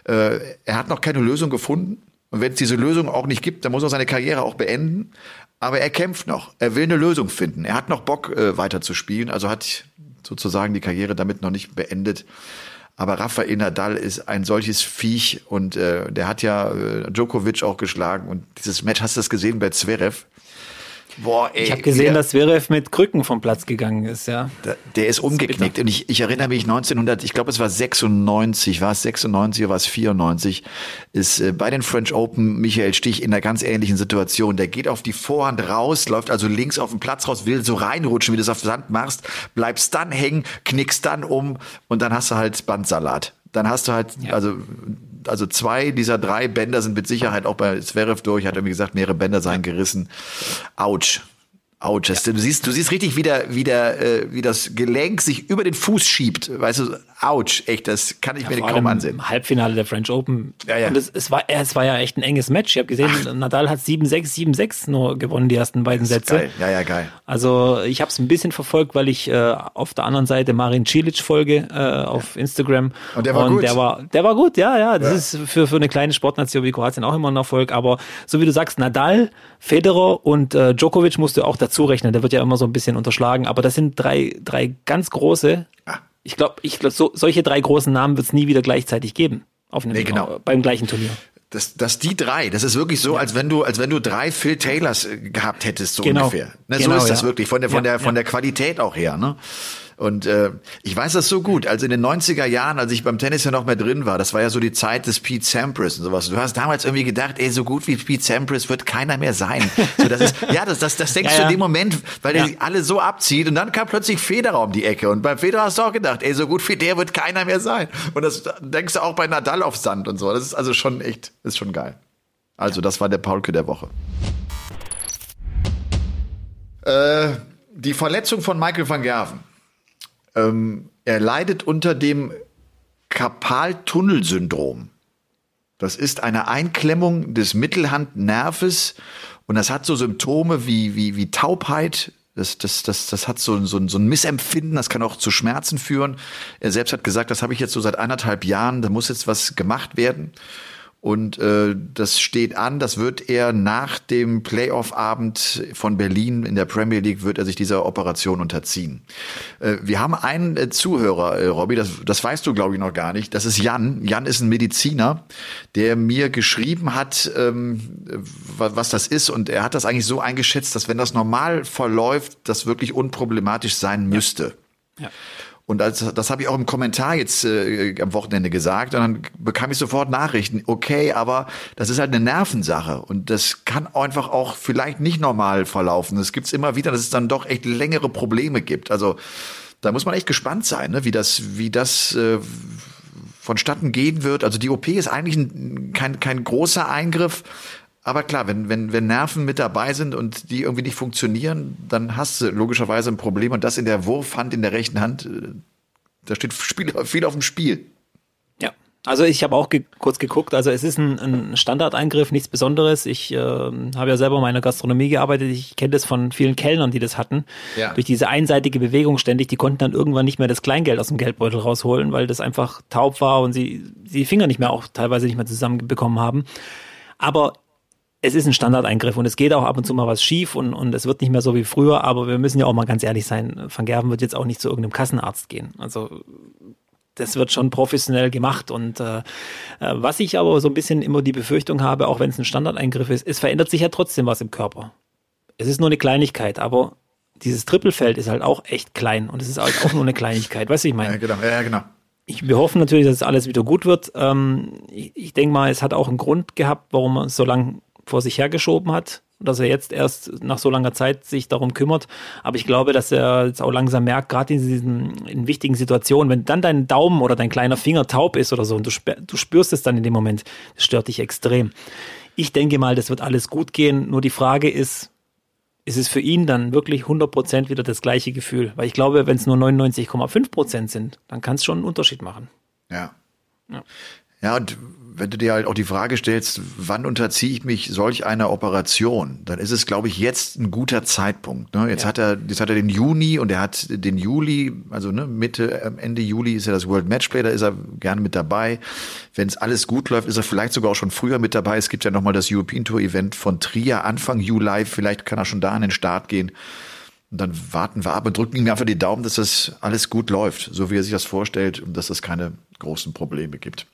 äh, er hat noch keine Lösung gefunden. Und wenn es diese Lösung auch nicht gibt, dann muss er seine Karriere auch beenden. Aber er kämpft noch. Er will eine Lösung finden. Er hat noch Bock, äh, weiter zu spielen. Also hat sozusagen die Karriere damit noch nicht beendet. Aber Rafael Nadal ist ein solches Viech und äh, der hat ja äh, Djokovic auch geschlagen. Und dieses Match, hast du das gesehen bei Zverev? Boah, ey, ich habe gesehen, dass Zverev mit Krücken vom Platz gegangen ist, ja. Der, der ist umgeknickt. Und ich, ich erinnere mich 1900, ich glaube, es war 96, war es 96 oder war es 94, ist äh, bei den French Open Michael Stich in einer ganz ähnlichen Situation. Der geht auf die Vorhand raus, läuft also links auf den Platz raus, will so reinrutschen, wie du das auf Sand machst, bleibst dann hängen, knickst dann um und dann hast du halt Bandsalat. Dann hast du halt, ja. also also zwei dieser drei Bänder sind mit Sicherheit auch bei Zverev durch, hat irgendwie gesagt, mehrere Bänder seien gerissen. Autsch. Autsch. Ja. Du siehst, du siehst richtig, wie der, wie der, äh, wie das Gelenk sich über den Fuß schiebt. Weißt du, ouch, echt, das kann ich Ja, mir kaum ansehen. Halbfinale der French Open. Ja, ja. Und es, es, war, es war ja echt ein enges Match. Ich habe gesehen, Nadal hat 7-6, 7-6 nur gewonnen, die ersten beiden Sätze. Geil, ja, ja, geil. Also ich habe es ein bisschen verfolgt, weil ich äh, auf der anderen Seite Marin Cilic folge äh, auf Instagram. Und der war und gut. Der war, der war gut, ja, ja. Das ist für, für eine kleine Sportnation wie Kroatien auch immer ein Erfolg. Aber so wie du sagst, Nadal, Federer und äh, Djokovic musst du auch dazu rechnen. Der wird ja immer so ein bisschen unterschlagen. Aber das sind drei, drei ganz große. Ja. Ich glaube, ich glaub, so, solche drei großen Namen wird es nie wieder gleichzeitig geben. Auf einem, Nee, genau. äh, beim gleichen Turnier. Das, das die drei, das ist wirklich so, als wenn du, als wenn du drei Phil Taylors äh, gehabt hättest, so Genau. ungefähr. Ne, Genau, so ist das ja. wirklich, von der, von Ja, der, von ja. der Qualität auch her, ne? Und äh, ich weiß das so gut. Also in den 90er Jahren, als ich beim Tennis ja noch mehr drin war, das war ja so die Zeit des Pete Sampras und sowas. Du hast damals irgendwie gedacht, ey, so gut wie Pete Sampras wird keiner mehr sein. So, das ist, ja, das, das, das denkst Ja, du in dem Moment, weil der Ja. sich alle so abzieht und dann kam plötzlich Federer um die Ecke und beim Federer hast du auch gedacht, ey, so gut wie der wird keiner mehr sein. Und das denkst du auch bei Nadal auf Sand und so. Das ist also schon echt, ist schon geil. Also, das war der Paulke der Woche. Äh, die Verletzung von Michael van Gerven. Ähm, er leidet unter dem Karpaltunnelsyndrom. Das ist eine Einklemmung des Mittelhandnerves und das hat so Symptome wie, wie, wie Taubheit. Das, das, das, das hat so, so, so ein Missempfinden, das kann auch zu Schmerzen führen. Er selbst hat gesagt, das habe ich jetzt so seit anderthalb Jahren, da muss jetzt was gemacht werden. Und äh, das steht an, das wird er nach dem Playoff-Abend von Berlin in der Premier League, wird er sich dieser Operation unterziehen. Äh, wir haben einen äh, Zuhörer, äh, Robby, das, das weißt du, glaube ich, noch gar nicht. Das ist Jan. Jan ist ein Mediziner, der mir geschrieben hat, ähm, wa- was das ist. Und er hat das eigentlich so eingeschätzt, dass wenn das normal verläuft, das wirklich unproblematisch sein müsste. Ja. Und als, das habe ich auch im Kommentar jetzt äh, am Wochenende gesagt. Und dann bekam ich sofort Nachrichten. Okay, aber das ist halt eine Nervensache. Und das kann einfach auch vielleicht nicht normal verlaufen. Es gibt's immer wieder, dass es dann doch echt längere Probleme gibt. Also da muss man echt gespannt sein, ne? wie das, wie das äh, vonstatten gehen wird. Also die OP ist eigentlich ein, kein, kein großer Eingriff. Aber klar, wenn, wenn, wenn Nerven mit dabei sind und die irgendwie nicht funktionieren, dann hast du logischerweise ein Problem. Und das in der Wurfhand, in der rechten Hand, äh, da steht viel, viel auf dem Spiel. Ja, also ich habe auch ge kurz geguckt. Also es ist ein, ein Standardeingriff, nichts Besonderes. Ich äh, habe ja selber in meiner Gastronomie gearbeitet. Ich kenne das von vielen Kellnern, die das hatten. Ja. Durch diese einseitige Bewegung ständig, die konnten dann irgendwann nicht mehr das Kleingeld aus dem Geldbeutel rausholen, weil das einfach taub war und sie sie die Finger nicht mehr auch teilweise nicht mehr zusammenbekommen haben. Aber es ist ein Standardeingriff und es geht auch ab und zu mal was schief und, und es wird nicht mehr so wie früher, aber wir müssen ja auch mal ganz ehrlich sein, Van Gerven wird jetzt auch nicht zu irgendeinem Kassenarzt gehen. Also das wird schon professionell gemacht und äh, äh, was ich aber so ein bisschen immer die Befürchtung habe, auch wenn es ein Standardeingriff ist, es verändert sich ja trotzdem was im Körper. Es ist nur eine Kleinigkeit, aber dieses Trippelfeld ist halt auch echt klein und es ist halt auch nur eine Kleinigkeit, weißt du, ich meine. genau. Ja, genau. Ich, wir hoffen natürlich, dass alles wieder gut wird. Ähm, ich ich denke mal, es hat auch einen Grund gehabt, warum man so lange vor sich hergeschoben hat, dass er jetzt erst nach so langer Zeit sich darum kümmert. Aber ich glaube, dass er jetzt auch langsam merkt, gerade in diesen in wichtigen Situationen, wenn dann dein Daumen oder dein kleiner Finger taub ist oder so und du, du spürst es dann in dem Moment, das stört dich extrem. Ich denke mal, das wird alles gut gehen. Nur die Frage ist, ist es für ihn dann wirklich 100% wieder das gleiche Gefühl? Weil ich glaube, wenn es nur 99,5% sind, dann kann es schon einen Unterschied machen. Ja. Ja. Ja, und wenn du dir halt auch die Frage stellst, wann unterziehe ich mich solch einer Operation, dann ist es, glaube ich, jetzt ein guter Zeitpunkt. Ne? Jetzt Ja. hat er, jetzt hat er den Juni und er hat den Juli, also ne, Mitte, ähm, Ende Juli ist ja das World Matchplay, da ist er gerne mit dabei. Wenn es alles gut läuft, ist er vielleicht sogar auch schon früher mit dabei. Es gibt ja nochmal das European Tour Event von Trier Anfang Juli, vielleicht kann er schon da an den Start gehen. Und dann warten wir ab und drücken ihm einfach die Daumen, dass das alles gut läuft, so wie er sich das vorstellt und dass es keine großen Probleme gibt.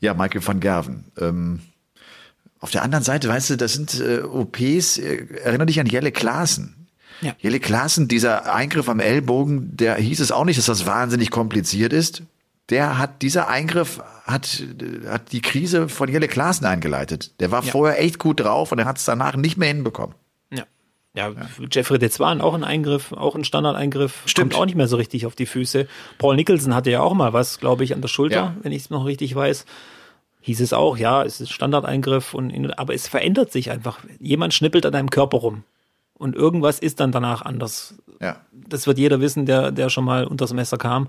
Ja, Michael van Gerven. Ähm, auf der anderen Seite, weißt du, das sind äh, OPs, äh, erinnere dich an Jelle Klaassen. Ja. Jelle Klaassen, dieser Eingriff am Ellbogen, der hieß es auch nicht, dass das wahnsinnig kompliziert ist. Der hat, dieser Eingriff hat, hat die Krise von Jelle Klaassen eingeleitet. Der war Ja. vorher echt gut drauf und er hat es danach nicht mehr hinbekommen. Ja. Ja, Jeffrey Detzwan auch ein Eingriff, auch ein Standardeingriff. Stimmt. Kommt auch nicht mehr so richtig auf die Füße. Paul Nicholson hatte ja auch mal was, glaube ich, an der Schulter, Ja. wenn ich es noch richtig weiß. Hieß es auch, ja, es ist Standardeingriff, und, aber es verändert sich einfach. Jemand schnippelt an deinem Körper rum. Und irgendwas ist dann danach anders. Ja. Das wird jeder wissen, der, der schon mal unter das Messer kam.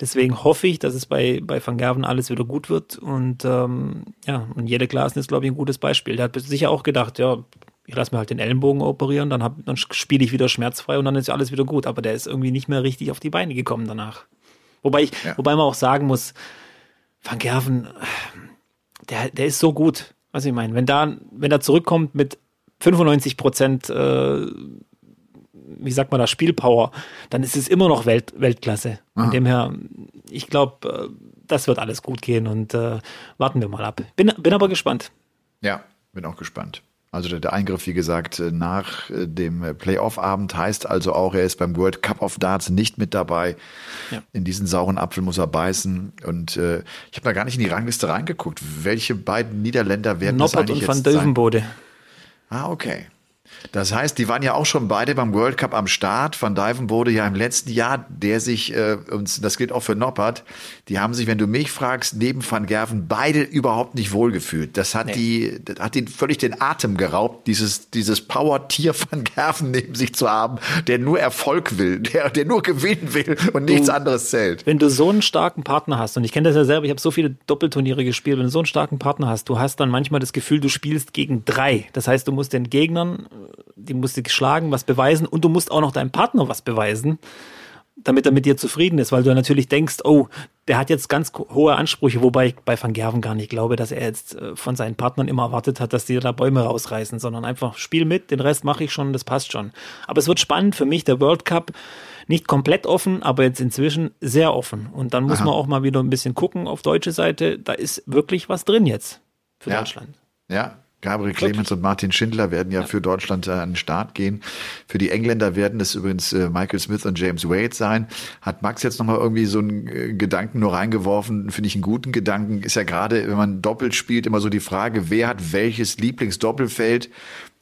Deswegen hoffe ich, dass es bei, bei Van Gerven alles wieder gut wird. Und ähm, ja, und jede Klassen ist, glaube ich, ein gutes Beispiel. Der hat sicher auch gedacht, ja, ich lasse mir halt den Ellenbogen operieren, dann, hab, dann spiele ich wieder schmerzfrei und dann ist alles wieder gut. Aber der ist irgendwie nicht mehr richtig auf die Beine gekommen danach. Wobei ich, ja. wobei man auch sagen muss, Van Gerven, der, der ist so gut. Was ich meine, wenn da, wenn er zurückkommt mit 95 Prozent, äh, wie sagt man da, Spielpower, dann ist es immer noch Welt, Weltklasse. Von dem her, ich glaube, äh, das wird alles gut gehen und äh, warten wir mal ab. Bin, bin aber gespannt. Ja, bin auch gespannt. Also der Eingriff, wie gesagt, äh, nach äh, dem Playoff-Abend heißt also auch, er ist beim World Cup of Darts nicht mit dabei. Ja. In diesen sauren Apfel muss er beißen. Und äh, ich habe da gar nicht in die Rangliste reingeguckt. Welche beiden Niederländer werden Noppert das eigentlich und Van Dövenbode. Ah, okay. Das heißt, die waren ja auch schon beide beim World Cup am Start. Van Dijven wurde ja im letzten Jahr, der sich, äh, und das gilt auch für Noppert, die haben sich, wenn du mich fragst, neben Van Gerven beide überhaupt nicht wohlgefühlt. Das hat nee. die, das hat ihnen völlig den Atem geraubt, dieses, dieses Power-Tier Van Gerven neben sich zu haben, der nur Erfolg will, der, der nur gewinnen will und nichts du, anderes zählt. Wenn du so einen starken Partner hast, und ich kenne das ja selber, ich habe so viele Doppelturniere gespielt, wenn du so einen starken Partner hast, du hast dann manchmal das Gefühl, du spielst gegen drei. Das heißt, du musst den Gegnern die musst du geschlagen, was beweisen und du musst auch noch deinem Partner was beweisen, damit er mit dir zufrieden ist, weil du natürlich denkst, oh, der hat jetzt ganz hohe Ansprüche, wobei ich bei Van Gerven gar nicht glaube, dass er jetzt äh, von seinen Partnern immer erwartet hat, dass die da Bäume rausreißen, sondern einfach spiel mit, den Rest mache ich schon, das passt schon. Aber es wird spannend für mich, der World Cup, nicht komplett offen, aber jetzt inzwischen sehr offen. Und dann muss Aha. man auch mal wieder ein bisschen gucken auf deutsche Seite, da ist wirklich was drin jetzt für ja. Deutschland. Ja, Gabriel Clemens und Martin Schindler werden ja, für Deutschland an den Start gehen. Für die Engländer werden es übrigens äh, Michael Smith und James Wade sein. Hat Max jetzt nochmal irgendwie so einen äh, Gedanken nur reingeworfen, finde ich einen guten Gedanken. Ist ja gerade, wenn man doppelt spielt, immer so die Frage, wer hat welches Lieblingsdoppelfeld?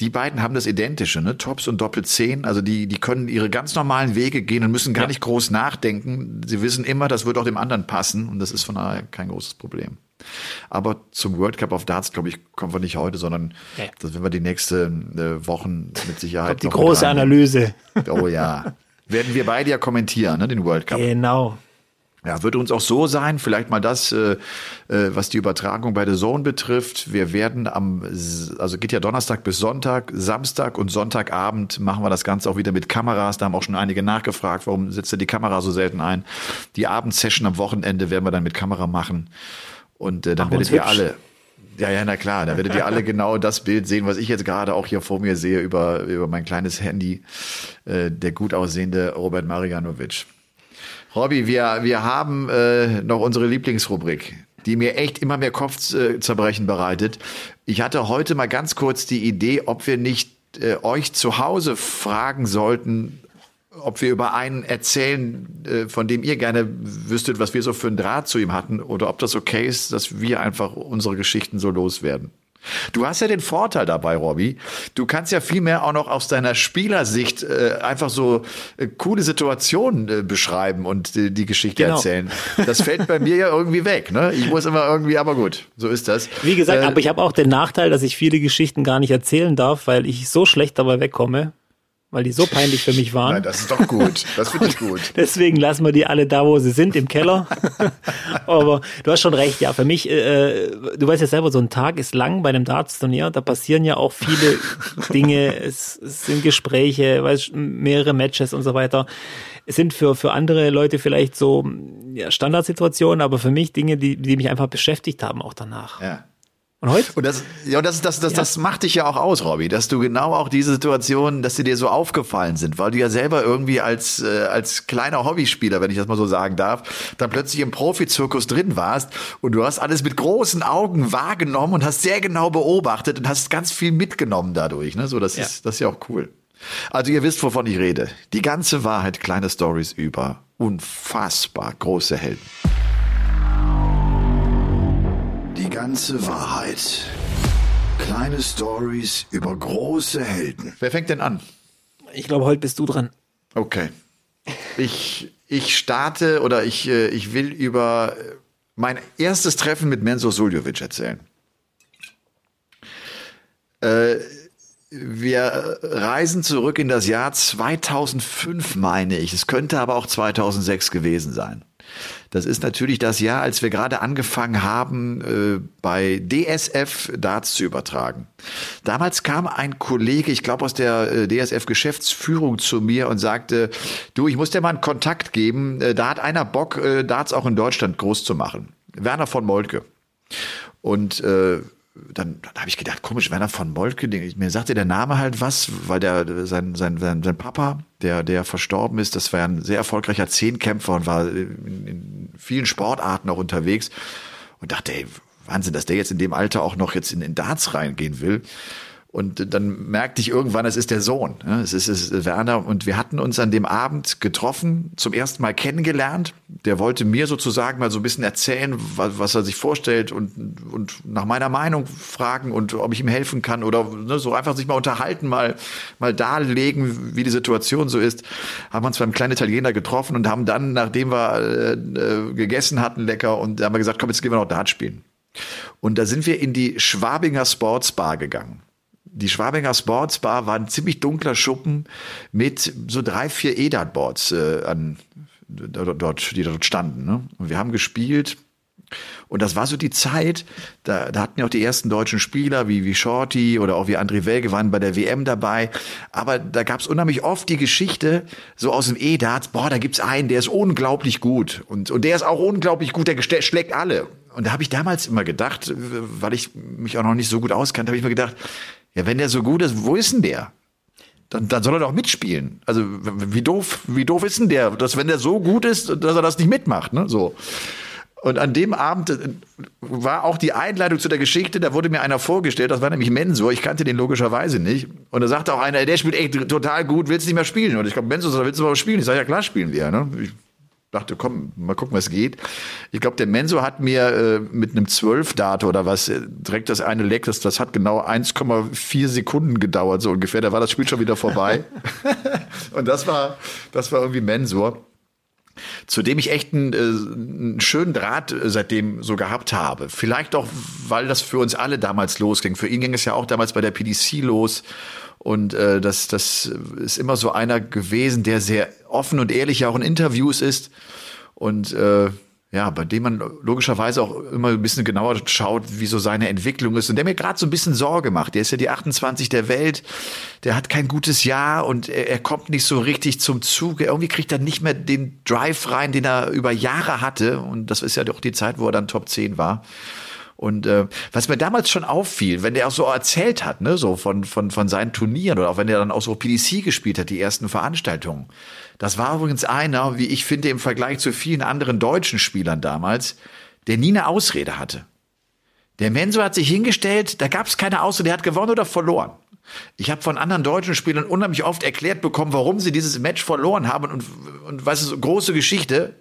Die beiden haben das Identische, ne? Tops und Doppel 10. Also die, die können ihre ganz normalen Wege gehen und müssen gar ja. nicht groß nachdenken. Sie wissen immer, das wird auch dem anderen passen und das ist von daher kein großes Problem. Aber zum World Cup of Darts, glaube ich, kommen wir nicht heute, sondern okay. das werden wir die nächsten äh, Wochen mit Sicherheit. Die große Analyse. Oh ja. werden wir beide ja kommentieren, ne, den World Cup. Genau. Ja, wird uns auch so sein, vielleicht mal das, äh, äh, was die Übertragung bei The Zone betrifft. Wir werden am, also geht ja Donnerstag bis Sonntag, Samstag und Sonntagabend machen wir das Ganze auch wieder mit Kameras. Da haben auch schon einige nachgefragt, warum setzt ihr die Kamera so selten ein. Die Abendsession am Wochenende werden wir dann mit Kamera machen. Und äh, dann Machen werdet ihr alle, ja, ja, na klar, dann werdet ihr alle genau das Bild sehen, was ich jetzt gerade auch hier vor mir sehe über, über mein kleines Handy, äh, der gut aussehende Robert Marianovic. Robby, wir, wir haben äh, noch unsere Lieblingsrubrik, die mir echt immer mehr Kopfzerbrechen bereitet. Ich hatte heute mal ganz kurz die Idee, ob wir nicht äh, euch zu Hause fragen sollten, ob wir über einen erzählen, äh, von dem ihr gerne wüsstet, was wir so für einen Draht zu ihm hatten, oder ob das okay ist, dass wir einfach unsere Geschichten so loswerden. Du hast ja den Vorteil dabei, Robby. Du kannst ja viel mehr auch noch aus deiner Spielersicht äh, einfach so äh, coole Situationen äh, beschreiben und äh, die Geschichte genau. erzählen. Das fällt bei mir ja irgendwie weg. Ne? Ich muss immer irgendwie, aber gut, so ist das. Wie gesagt, äh, aber ich habe auch den Nachteil, dass ich viele Geschichten gar nicht erzählen darf, weil ich so schlecht dabei wegkomme weil die so peinlich für mich waren. Nein, das ist doch gut. Das finde ich gut. Deswegen lassen wir die alle da, wo sie sind, im Keller. Aber du hast schon recht, ja. Für mich, äh, du weißt ja selber, so ein Tag ist lang bei einem Darts-Turnier. Da passieren ja auch viele Dinge. Es, es sind Gespräche, weißt, mehrere Matches und so weiter. Es sind für, für andere Leute vielleicht so ja, Standardsituationen, aber für mich Dinge, die, die mich einfach beschäftigt haben, auch danach. Ja. Und heute? Und das, ja, das, das, das, ja. das macht dich ja auch aus, Robby, dass du genau auch diese Situationen, dass sie dir so aufgefallen sind, weil du ja selber irgendwie als, äh, als kleiner Hobbyspieler, wenn ich das mal so sagen darf, dann plötzlich im Profizirkus drin warst und du hast alles mit großen Augen wahrgenommen und hast sehr genau beobachtet und hast ganz viel mitgenommen dadurch. Ne? So, das ja. ist, das ist ja auch cool. Also ihr wisst, wovon ich rede. Die ganze Wahrheit, kleine Stories über unfassbar große Helden. Die ganze Wahrheit. Kleine Stories über große Helden. Wer fängt denn an? Ich glaube, heute bist du dran. Okay. Ich, ich starte oder ich, äh, ich will über mein erstes Treffen mit Menzo Suljovic erzählen. Äh, Wir reisen zurück in das Jahr 2005, meine ich. Es könnte aber auch 2006 gewesen sein. Das ist natürlich das Jahr, als wir gerade angefangen haben, äh, bei DSF Darts zu übertragen. Damals kam ein Kollege, ich glaube aus der äh, DSF Geschäftsführung zu mir und sagte, du, ich muss dir mal einen Kontakt geben. Äh, da hat einer Bock, äh, Darts auch in Deutschland groß zu machen. Werner von Moltke. Und äh, dann, dann habe ich gedacht, komisch, Werner von Moltke, mir sagte der Name halt was, weil der sein, sein, sein, sein Papa, der, der verstorben ist, das war ein sehr erfolgreicher Zehnkämpfer und war in, in vielen Sportarten auch unterwegs und dachte, ey, Wahnsinn, dass der jetzt in dem Alter auch noch jetzt in, in Darts reingehen will. Und dann merkte ich irgendwann, es ist der Sohn. Es ist, es ist Werner. Und wir hatten uns an dem Abend getroffen, zum ersten Mal kennengelernt. Der wollte mir sozusagen mal so ein bisschen erzählen, was, was er sich vorstellt und, und nach meiner Meinung fragen und ob ich ihm helfen kann oder ne, so einfach sich mal unterhalten, mal, mal darlegen, wie die Situation so ist. Haben uns beim kleinen Italiener getroffen und haben dann, nachdem wir äh, äh, gegessen hatten, lecker, und haben wir gesagt, komm, jetzt gehen wir noch Dart spielen. Und da sind wir in die Schwabinger Sportsbar gegangen die Schwabinger Sportsbar war ein ziemlich dunkler Schuppen mit so drei, vier EDAT-Boards äh, an, dort, die dort standen. Ne? Und wir haben gespielt. Und das war so die Zeit, da, da hatten ja auch die ersten deutschen Spieler wie, wie Shorty oder auch wie André Welge waren bei der WM dabei. Aber da gab es unheimlich oft die Geschichte, so aus dem EDAT, boah, da gibt's einen, der ist unglaublich gut. Und, und der ist auch unglaublich gut, der schlägt alle. Und da habe ich damals immer gedacht, weil ich mich auch noch nicht so gut auskannte, habe ich mir gedacht, ja, wenn der so gut ist, wo ist denn der? Dann, dann soll er doch mitspielen. Also wie doof, wie doof ist denn der, dass wenn der so gut ist, dass er das nicht mitmacht, ne? So. Und an dem Abend äh, war auch die Einleitung zu der Geschichte, da wurde mir einer vorgestellt, das war nämlich Mensur, ich kannte den logischerweise nicht. Und da sagte auch einer, der spielt echt total gut, willst du nicht mehr spielen? Und ich glaube, Mensur willst du mal spielen? Ich sage, ja klar spielen wir. Ne? Ich dachte, komm, mal gucken, was geht. Ich glaube, der Menso hat mir äh, mit einem 12-Date oder was äh, direkt das eine Leck, das, das hat genau 1,4 Sekunden gedauert, so ungefähr. Da war das Spiel schon wieder vorbei. und das war, das war irgendwie Mensur. Zu dem ich echt einen, äh, einen schönen Draht äh, seitdem so gehabt habe. Vielleicht auch, weil das für uns alle damals losging. Für ihn ging es ja auch damals bei der PDC los. Und äh, das, das ist immer so einer gewesen, der sehr offen und ehrlich auch in Interviews ist. Und äh, ja, bei dem man logischerweise auch immer ein bisschen genauer schaut, wie so seine Entwicklung ist. Und der mir gerade so ein bisschen Sorge macht. Der ist ja die 28 der Welt, der hat kein gutes Jahr und er, er kommt nicht so richtig zum Zug. Irgendwie kriegt er nicht mehr den Drive rein, den er über Jahre hatte. Und das ist ja doch die Zeit, wo er dann Top 10 war. Und äh, was mir damals schon auffiel, wenn der auch so erzählt hat, ne, so von, von, von seinen Turnieren oder auch wenn er dann auch so PDC gespielt hat, die ersten Veranstaltungen. Das war übrigens einer, wie ich finde, im Vergleich zu vielen anderen deutschen Spielern damals, der nie eine Ausrede hatte. Der Menso hat sich hingestellt, da gab es keine Ausrede, der hat gewonnen oder verloren. Ich habe von anderen deutschen Spielern unheimlich oft erklärt bekommen, warum sie dieses Match verloren haben und, und was ist große Geschichte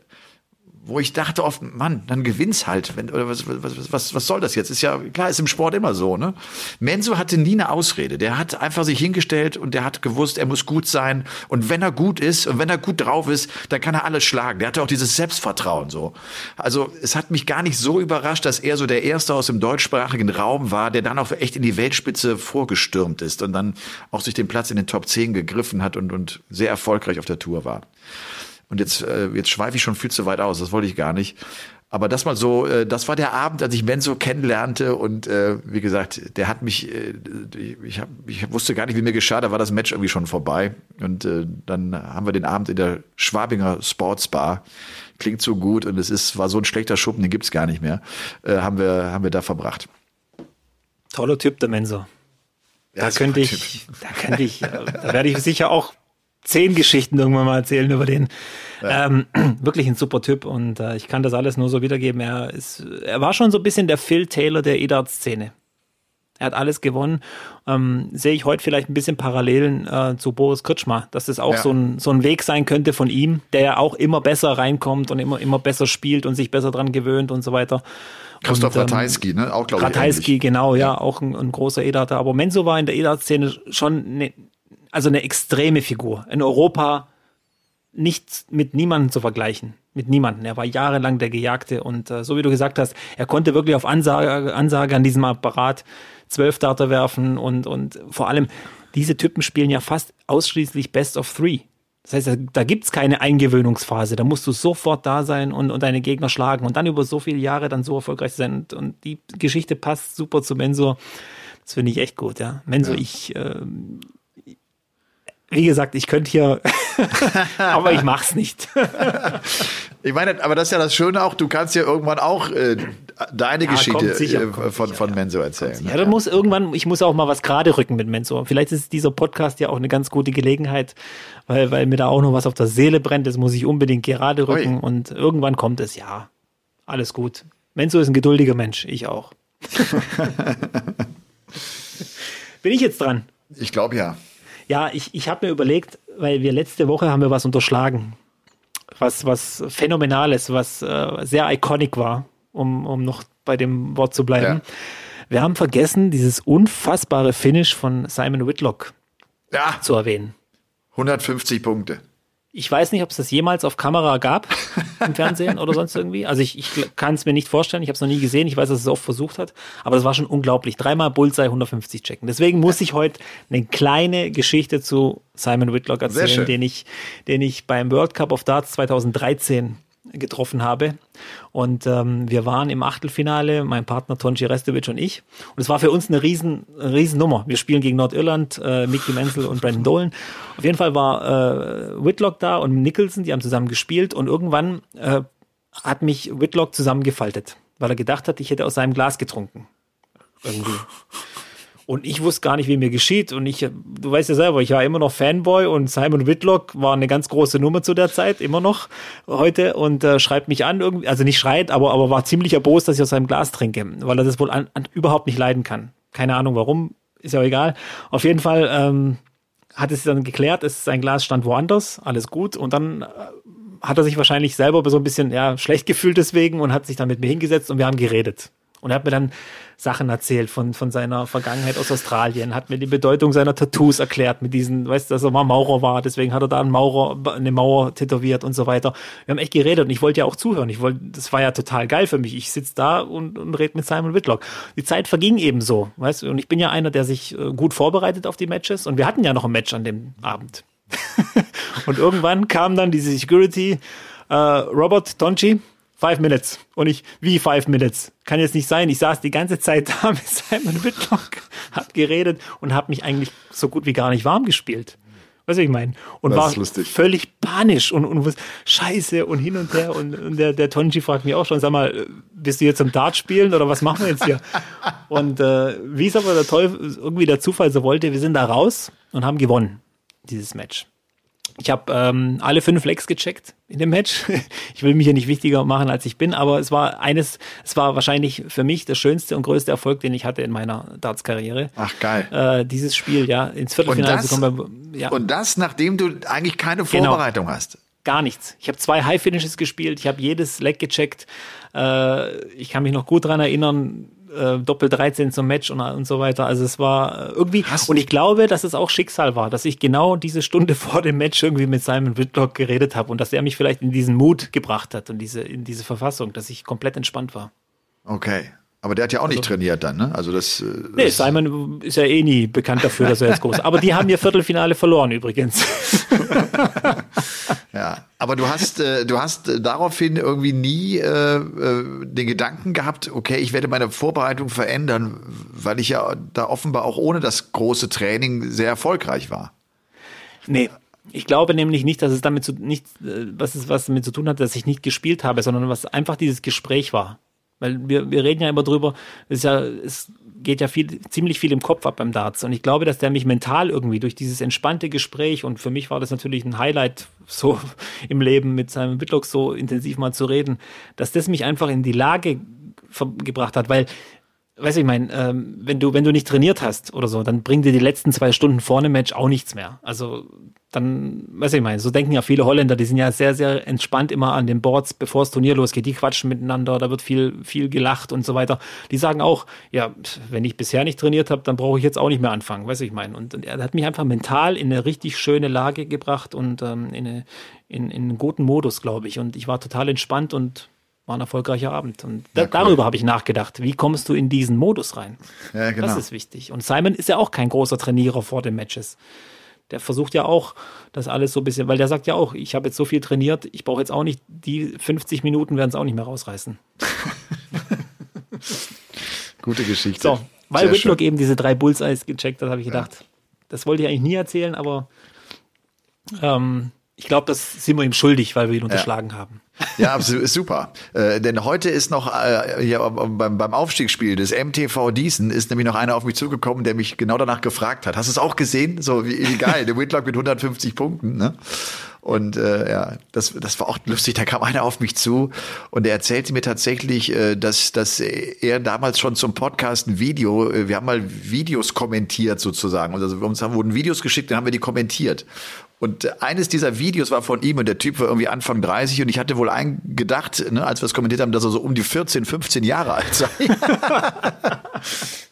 wo ich dachte oft, Mann, dann gewinn's halt. Wenn, oder was, was, was, was soll das jetzt? Ist ja klar, ist im Sport immer so. Ne? Menzo hatte nie eine Ausrede. Der hat einfach sich hingestellt und der hat gewusst, er muss gut sein. Und wenn er gut ist und wenn er gut drauf ist, dann kann er alles schlagen. Der hatte auch dieses Selbstvertrauen so. Also es hat mich gar nicht so überrascht, dass er so der Erste aus dem deutschsprachigen Raum war, der dann auch echt in die Weltspitze vorgestürmt ist und dann auch sich den Platz in den Top 10 gegriffen hat und, und sehr erfolgreich auf der Tour war. Und jetzt, äh, jetzt schweife ich schon viel zu weit aus, das wollte ich gar nicht. Aber das mal so, äh, das war der Abend, als ich Menzo kennenlernte und äh, wie gesagt, der hat mich, äh, ich, hab, ich wusste gar nicht, wie mir geschah, da war das Match irgendwie schon vorbei. Und äh, dann haben wir den Abend in der Schwabinger Sportsbar, klingt so gut und es ist, war so ein schlechter Schuppen, den gibt's gar nicht mehr, äh, haben, wir, haben wir da verbracht. Toller Typ, der Menzo. Ja, da könnte ich, da könnte ich, da werde ich sicher auch zehn Geschichten irgendwann mal erzählen über den. Ja. Ähm, wirklich ein super Typ und äh, ich kann das alles nur so wiedergeben. Er ist, er war schon so ein bisschen der Phil Taylor der E-Dart-Szene. Er hat alles gewonnen. Ähm, sehe ich heute vielleicht ein bisschen Parallelen äh, zu Boris Kritschmer, dass das auch ja. so, ein, so ein Weg sein könnte von ihm, der ja auch immer besser reinkommt und immer, immer besser spielt und sich besser dran gewöhnt und so weiter. Christoph und, ähm, Ratajski, ne? Auch, glaube ich. Ratajski, genau, ja, ja, auch ein, ein großer E-Darter. Aber Menzo war in der E-Dart-Szene schon ne, also eine extreme Figur. In Europa nicht mit niemandem zu vergleichen. Mit niemandem. Er war jahrelang der Gejagte und äh, so wie du gesagt hast, er konnte wirklich auf Ansage, Ansage an diesem Apparat zwölf Darter werfen und, und vor allem diese Typen spielen ja fast ausschließlich Best of Three. Das heißt, da, da gibt es keine Eingewöhnungsphase. Da musst du sofort da sein und, und deine Gegner schlagen und dann über so viele Jahre dann so erfolgreich sein. Und, und die Geschichte passt super zu Mensur. Das finde ich echt gut, ja. Mensur, ja. ich, äh, wie gesagt, ich könnte hier, aber ich mach's nicht. ich meine, aber das ist ja das Schöne auch, du kannst ja irgendwann auch äh, deine ja, Geschichte sicher, äh, von, sicher, von Menso erzählen. Ja, ne? dann muss irgendwann, ich muss auch mal was gerade rücken mit Menso. Vielleicht ist dieser Podcast ja auch eine ganz gute Gelegenheit, weil, weil mir da auch noch was auf der Seele brennt. Das muss ich unbedingt gerade rücken Ui. und irgendwann kommt es, ja. Alles gut. Menso ist ein geduldiger Mensch, ich auch. Bin ich jetzt dran? Ich glaube ja. Ja, ich, ich habe mir überlegt, weil wir letzte Woche haben wir was unterschlagen. Was, was Phänomenales, was äh, sehr iconic war, um, um noch bei dem Wort zu bleiben. Ja. Wir haben vergessen, dieses unfassbare Finish von Simon Whitlock ja. zu erwähnen. 150 Punkte. Ich weiß nicht, ob es das jemals auf Kamera gab im Fernsehen oder sonst irgendwie. Also ich, ich kann es mir nicht vorstellen. Ich habe es noch nie gesehen. Ich weiß, dass es oft versucht hat. Aber das war schon unglaublich. Dreimal Bullseye 150 checken. Deswegen muss ich heute eine kleine Geschichte zu Simon Whitlock erzählen, den ich, den ich beim World Cup of Darts 2013 getroffen habe. Und ähm, wir waren im Achtelfinale, mein Partner Tonji Restovic und ich. Und es war für uns eine riesen, riesen Nummer. Wir spielen gegen Nordirland, äh, Mickey Menzel und Brandon Dolan. Auf jeden Fall war äh, Whitlock da und Nicholson, die haben zusammen gespielt. Und irgendwann äh, hat mich Whitlock zusammengefaltet, weil er gedacht hat, ich hätte aus seinem Glas getrunken. Irgendwie. Und ich wusste gar nicht, wie mir geschieht. Und ich, du weißt ja selber, ich war immer noch Fanboy und Simon Whitlock war eine ganz große Nummer zu der Zeit, immer noch heute und äh, schreibt mich an, irgendwie, also nicht schreit, aber, aber war ziemlich erbost, dass ich aus seinem Glas trinke, weil er das wohl an, an, überhaupt nicht leiden kann. Keine Ahnung warum, ist ja auch egal. Auf jeden Fall ähm, hat es dann geklärt, es, sein Glas stand woanders, alles gut. Und dann äh, hat er sich wahrscheinlich selber so ein bisschen ja, schlecht gefühlt deswegen und hat sich dann mit mir hingesetzt und wir haben geredet. Und er hat mir dann Sachen erzählt von, von seiner Vergangenheit aus Australien, hat mir die Bedeutung seiner Tattoos erklärt mit diesen, weißt du, dass er mal Maurer war, deswegen hat er da einen Maurer, eine Mauer tätowiert und so weiter. Wir haben echt geredet und ich wollte ja auch zuhören. Ich wollte, das war ja total geil für mich. Ich sitze da und, und rede mit Simon Whitlock. Die Zeit verging eben so, weißt du, und ich bin ja einer, der sich äh, gut vorbereitet auf die Matches und wir hatten ja noch ein Match an dem Abend. und irgendwann kam dann diese Security, äh, Robert Tonchi, Five Minutes. Und ich, wie Five Minutes? Kann jetzt nicht sein. Ich saß die ganze Zeit da mit Simon Whitlock, hab geredet und hab mich eigentlich so gut wie gar nicht warm gespielt. Weißt du, ich meine? Und das war völlig panisch und, und was, scheiße und hin und her. Und, und der, der Tonji fragt mich auch schon, sag mal, bist du jetzt am Dart spielen oder was machen wir jetzt hier? und äh, wie es aber der Teufel, irgendwie der Zufall so wollte, wir sind da raus und haben gewonnen, dieses Match. Ich habe ähm, alle fünf Legs gecheckt in dem Match. Ich will mich ja nicht wichtiger machen, als ich bin, aber es war eines, es war wahrscheinlich für mich der schönste und größte Erfolg, den ich hatte in meiner Darts-Karriere. Ach geil. Äh, dieses Spiel, ja, ins Viertelfinale zu kommen. Ja. Und das, nachdem du eigentlich keine genau. Vorbereitung genau. hast. Gar nichts. Ich habe zwei High Finishes gespielt, ich habe jedes Leg gecheckt. Äh, ich kann mich noch gut dran erinnern, äh, Doppel 13 zum Match und, und so weiter. Also es war äh, irgendwie, Hast und ich glaube, dass es auch Schicksal war, dass ich genau diese Stunde vor dem Match irgendwie mit Simon Whitlock geredet habe und dass er mich vielleicht in diesen Mut gebracht hat und diese, in diese Verfassung, dass ich komplett entspannt war. Okay. Aber der hat ja auch nicht also, trainiert dann, ne? Also das, äh, das. Nee, Simon ist ja eh nie bekannt dafür, dass er jetzt groß. Aber die haben ihr Viertelfinale verloren übrigens. ja, aber du hast, äh, du hast daraufhin irgendwie nie äh, äh, den Gedanken gehabt, okay, ich werde meine Vorbereitung verändern, weil ich ja da offenbar auch ohne das große Training sehr erfolgreich war. Nee, ich glaube nämlich nicht, dass es damit zu, nicht, äh, was es was damit zu tun hat, dass ich nicht gespielt habe, sondern was einfach dieses Gespräch war. Weil wir, wir reden ja immer drüber, es, ja, es geht ja viel, ziemlich viel im Kopf ab beim Darts. Und ich glaube, dass der mich mental irgendwie durch dieses entspannte Gespräch, und für mich war das natürlich ein Highlight, so im Leben mit seinem Whitlock so intensiv mal zu reden, dass das mich einfach in die Lage gebracht hat, weil weiß ich mein, ähm, wenn du wenn du nicht trainiert hast oder so, dann bringt dir die letzten zwei Stunden vorne Match auch nichts mehr. Also dann, weiß ich mal, so denken ja viele Holländer, die sind ja sehr, sehr entspannt immer an den Boards, bevor das Turnier losgeht. Die quatschen miteinander, da wird viel, viel gelacht und so weiter. Die sagen auch, ja, wenn ich bisher nicht trainiert habe, dann brauche ich jetzt auch nicht mehr anfangen, weiß ich mein. Und, und, er hat mich einfach mental in eine richtig schöne Lage gebracht und ähm, in, eine, in, in einen guten Modus, glaube ich. Und ich war total entspannt und war ein erfolgreicher Abend. Und da, cool. darüber habe ich nachgedacht. Wie kommst du in diesen Modus rein? Ja, genau. Das ist wichtig. Und Simon ist ja auch kein großer Trainierer vor den Matches. Der versucht ja auch, das alles so ein bisschen, weil der sagt ja auch, ich habe jetzt so viel trainiert, ich brauche jetzt auch nicht, die 50 Minuten werden es auch nicht mehr rausreißen. Gute Geschichte. So, weil Sehr Whitlock schön. eben diese drei Bullseyes gecheckt hat, habe ich gedacht, ja. das wollte ich eigentlich nie erzählen, aber ähm, ich glaube, das sind wir ihm schuldig, weil wir ihn unterschlagen ja. haben. Ja, super. Äh, denn heute ist noch äh, hier beim, beim Aufstiegsspiel des MTV Diesen ist nämlich noch einer auf mich zugekommen, der mich genau danach gefragt hat. Hast du es auch gesehen? So wie, wie geil, der Whitlock mit 150 Punkten. Ne? Und äh, ja, das, das war auch lustig. Da kam einer auf mich zu und er erzählte mir tatsächlich, äh, dass, dass er damals schon zum Podcast ein Video, äh, wir haben mal Videos kommentiert sozusagen. Also uns haben wurden Videos geschickt, dann haben wir die kommentiert. Und eines dieser Videos war von ihm und der Typ war irgendwie Anfang 30 und ich hatte wohl eingedacht, ne, als wir es kommentiert haben, dass er so um die 14, 15 Jahre alt sei.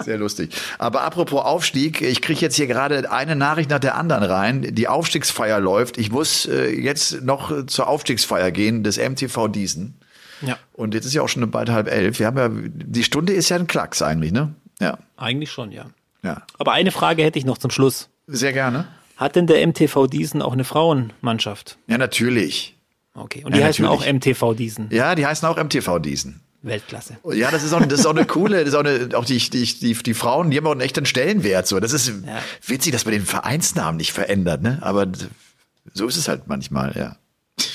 Sehr lustig. Aber apropos Aufstieg, ich kriege jetzt hier gerade eine Nachricht nach der anderen rein. Die Aufstiegsfeier läuft. Ich muss äh, jetzt noch zur Aufstiegsfeier gehen des MTV Diesen. Ja. Und jetzt ist ja auch schon bald halb elf. Wir haben ja, die Stunde ist ja ein Klacks eigentlich, ne? Ja. Eigentlich schon, ja. Ja. Aber eine Frage hätte ich noch zum Schluss. Sehr gerne. Hat denn der MTV Diesen auch eine Frauenmannschaft? Ja, natürlich. Okay. Und die ja, heißen natürlich. auch MTV Diesen? Ja, die heißen auch MTV Diesen. Weltklasse. Ja, das ist auch, das ist auch eine coole, das ist auch, eine, auch die, die, die, die Frauen, die haben auch einen echten Stellenwert. So, das ist ja. witzig, dass man den Vereinsnamen nicht verändert, ne? Aber so ist es halt manchmal, ja.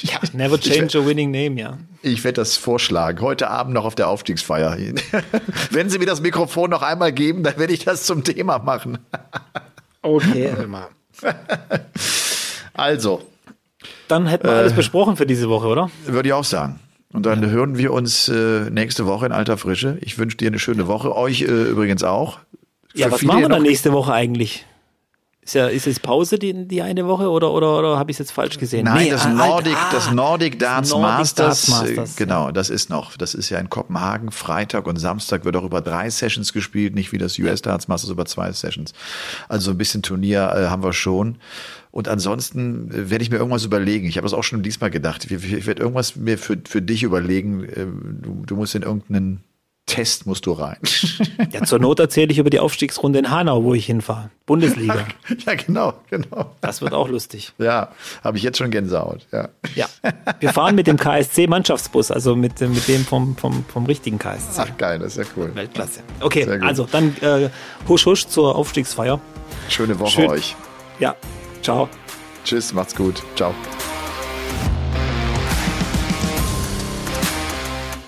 Ja, Never change a winning name, ja. Ich werde das vorschlagen. Heute Abend noch auf der Aufstiegsfeier. Wenn Sie mir das Mikrofon noch einmal geben, dann werde ich das zum Thema machen. Okay, Elmar. also. Dann hätten wir äh, alles besprochen für diese Woche, oder? Würde ich auch sagen. Und dann ja. hören wir uns äh, nächste Woche in alter Frische. Ich wünsche dir eine schöne Woche. Euch äh, übrigens auch. Für ja, was machen wir dann nächste Woche eigentlich? Ist ja, ist es Pause die, die eine Woche oder, oder, oder habe ich es jetzt falsch gesehen? Nein, nee, das, halt, Nordic, ah, das Nordic Darts Nordic Masters, Darts Masters, genau, das ist noch. Das ist ja in Kopenhagen. Freitag und Samstag wird auch über drei Sessions gespielt, nicht wie das US Darts Masters über zwei Sessions. Also ein bisschen Turnier äh, haben wir schon. Und ansonsten äh, werde ich mir irgendwas überlegen. Ich habe das auch schon diesmal gedacht. Ich, ich werde irgendwas mir für, für dich überlegen. Äh, du, du musst in irgendeinen Test musst du rein. Ja, zur Not erzähle ich über die Aufstiegsrunde in Hanau, wo ich hinfahre. Bundesliga. Ja, genau, genau. Das wird auch lustig. Ja, habe ich jetzt schon Gänsehaut. Ja. ja. Wir fahren mit dem KSC-Mannschaftsbus, also mit, mit dem vom, vom, vom richtigen KSC. Ach geil, das ist ja cool. Weltklasse. Okay, also dann äh, husch husch zur Aufstiegsfeier. Schöne Woche Schön. euch. Ja, ciao. Tschüss, macht's gut. Ciao.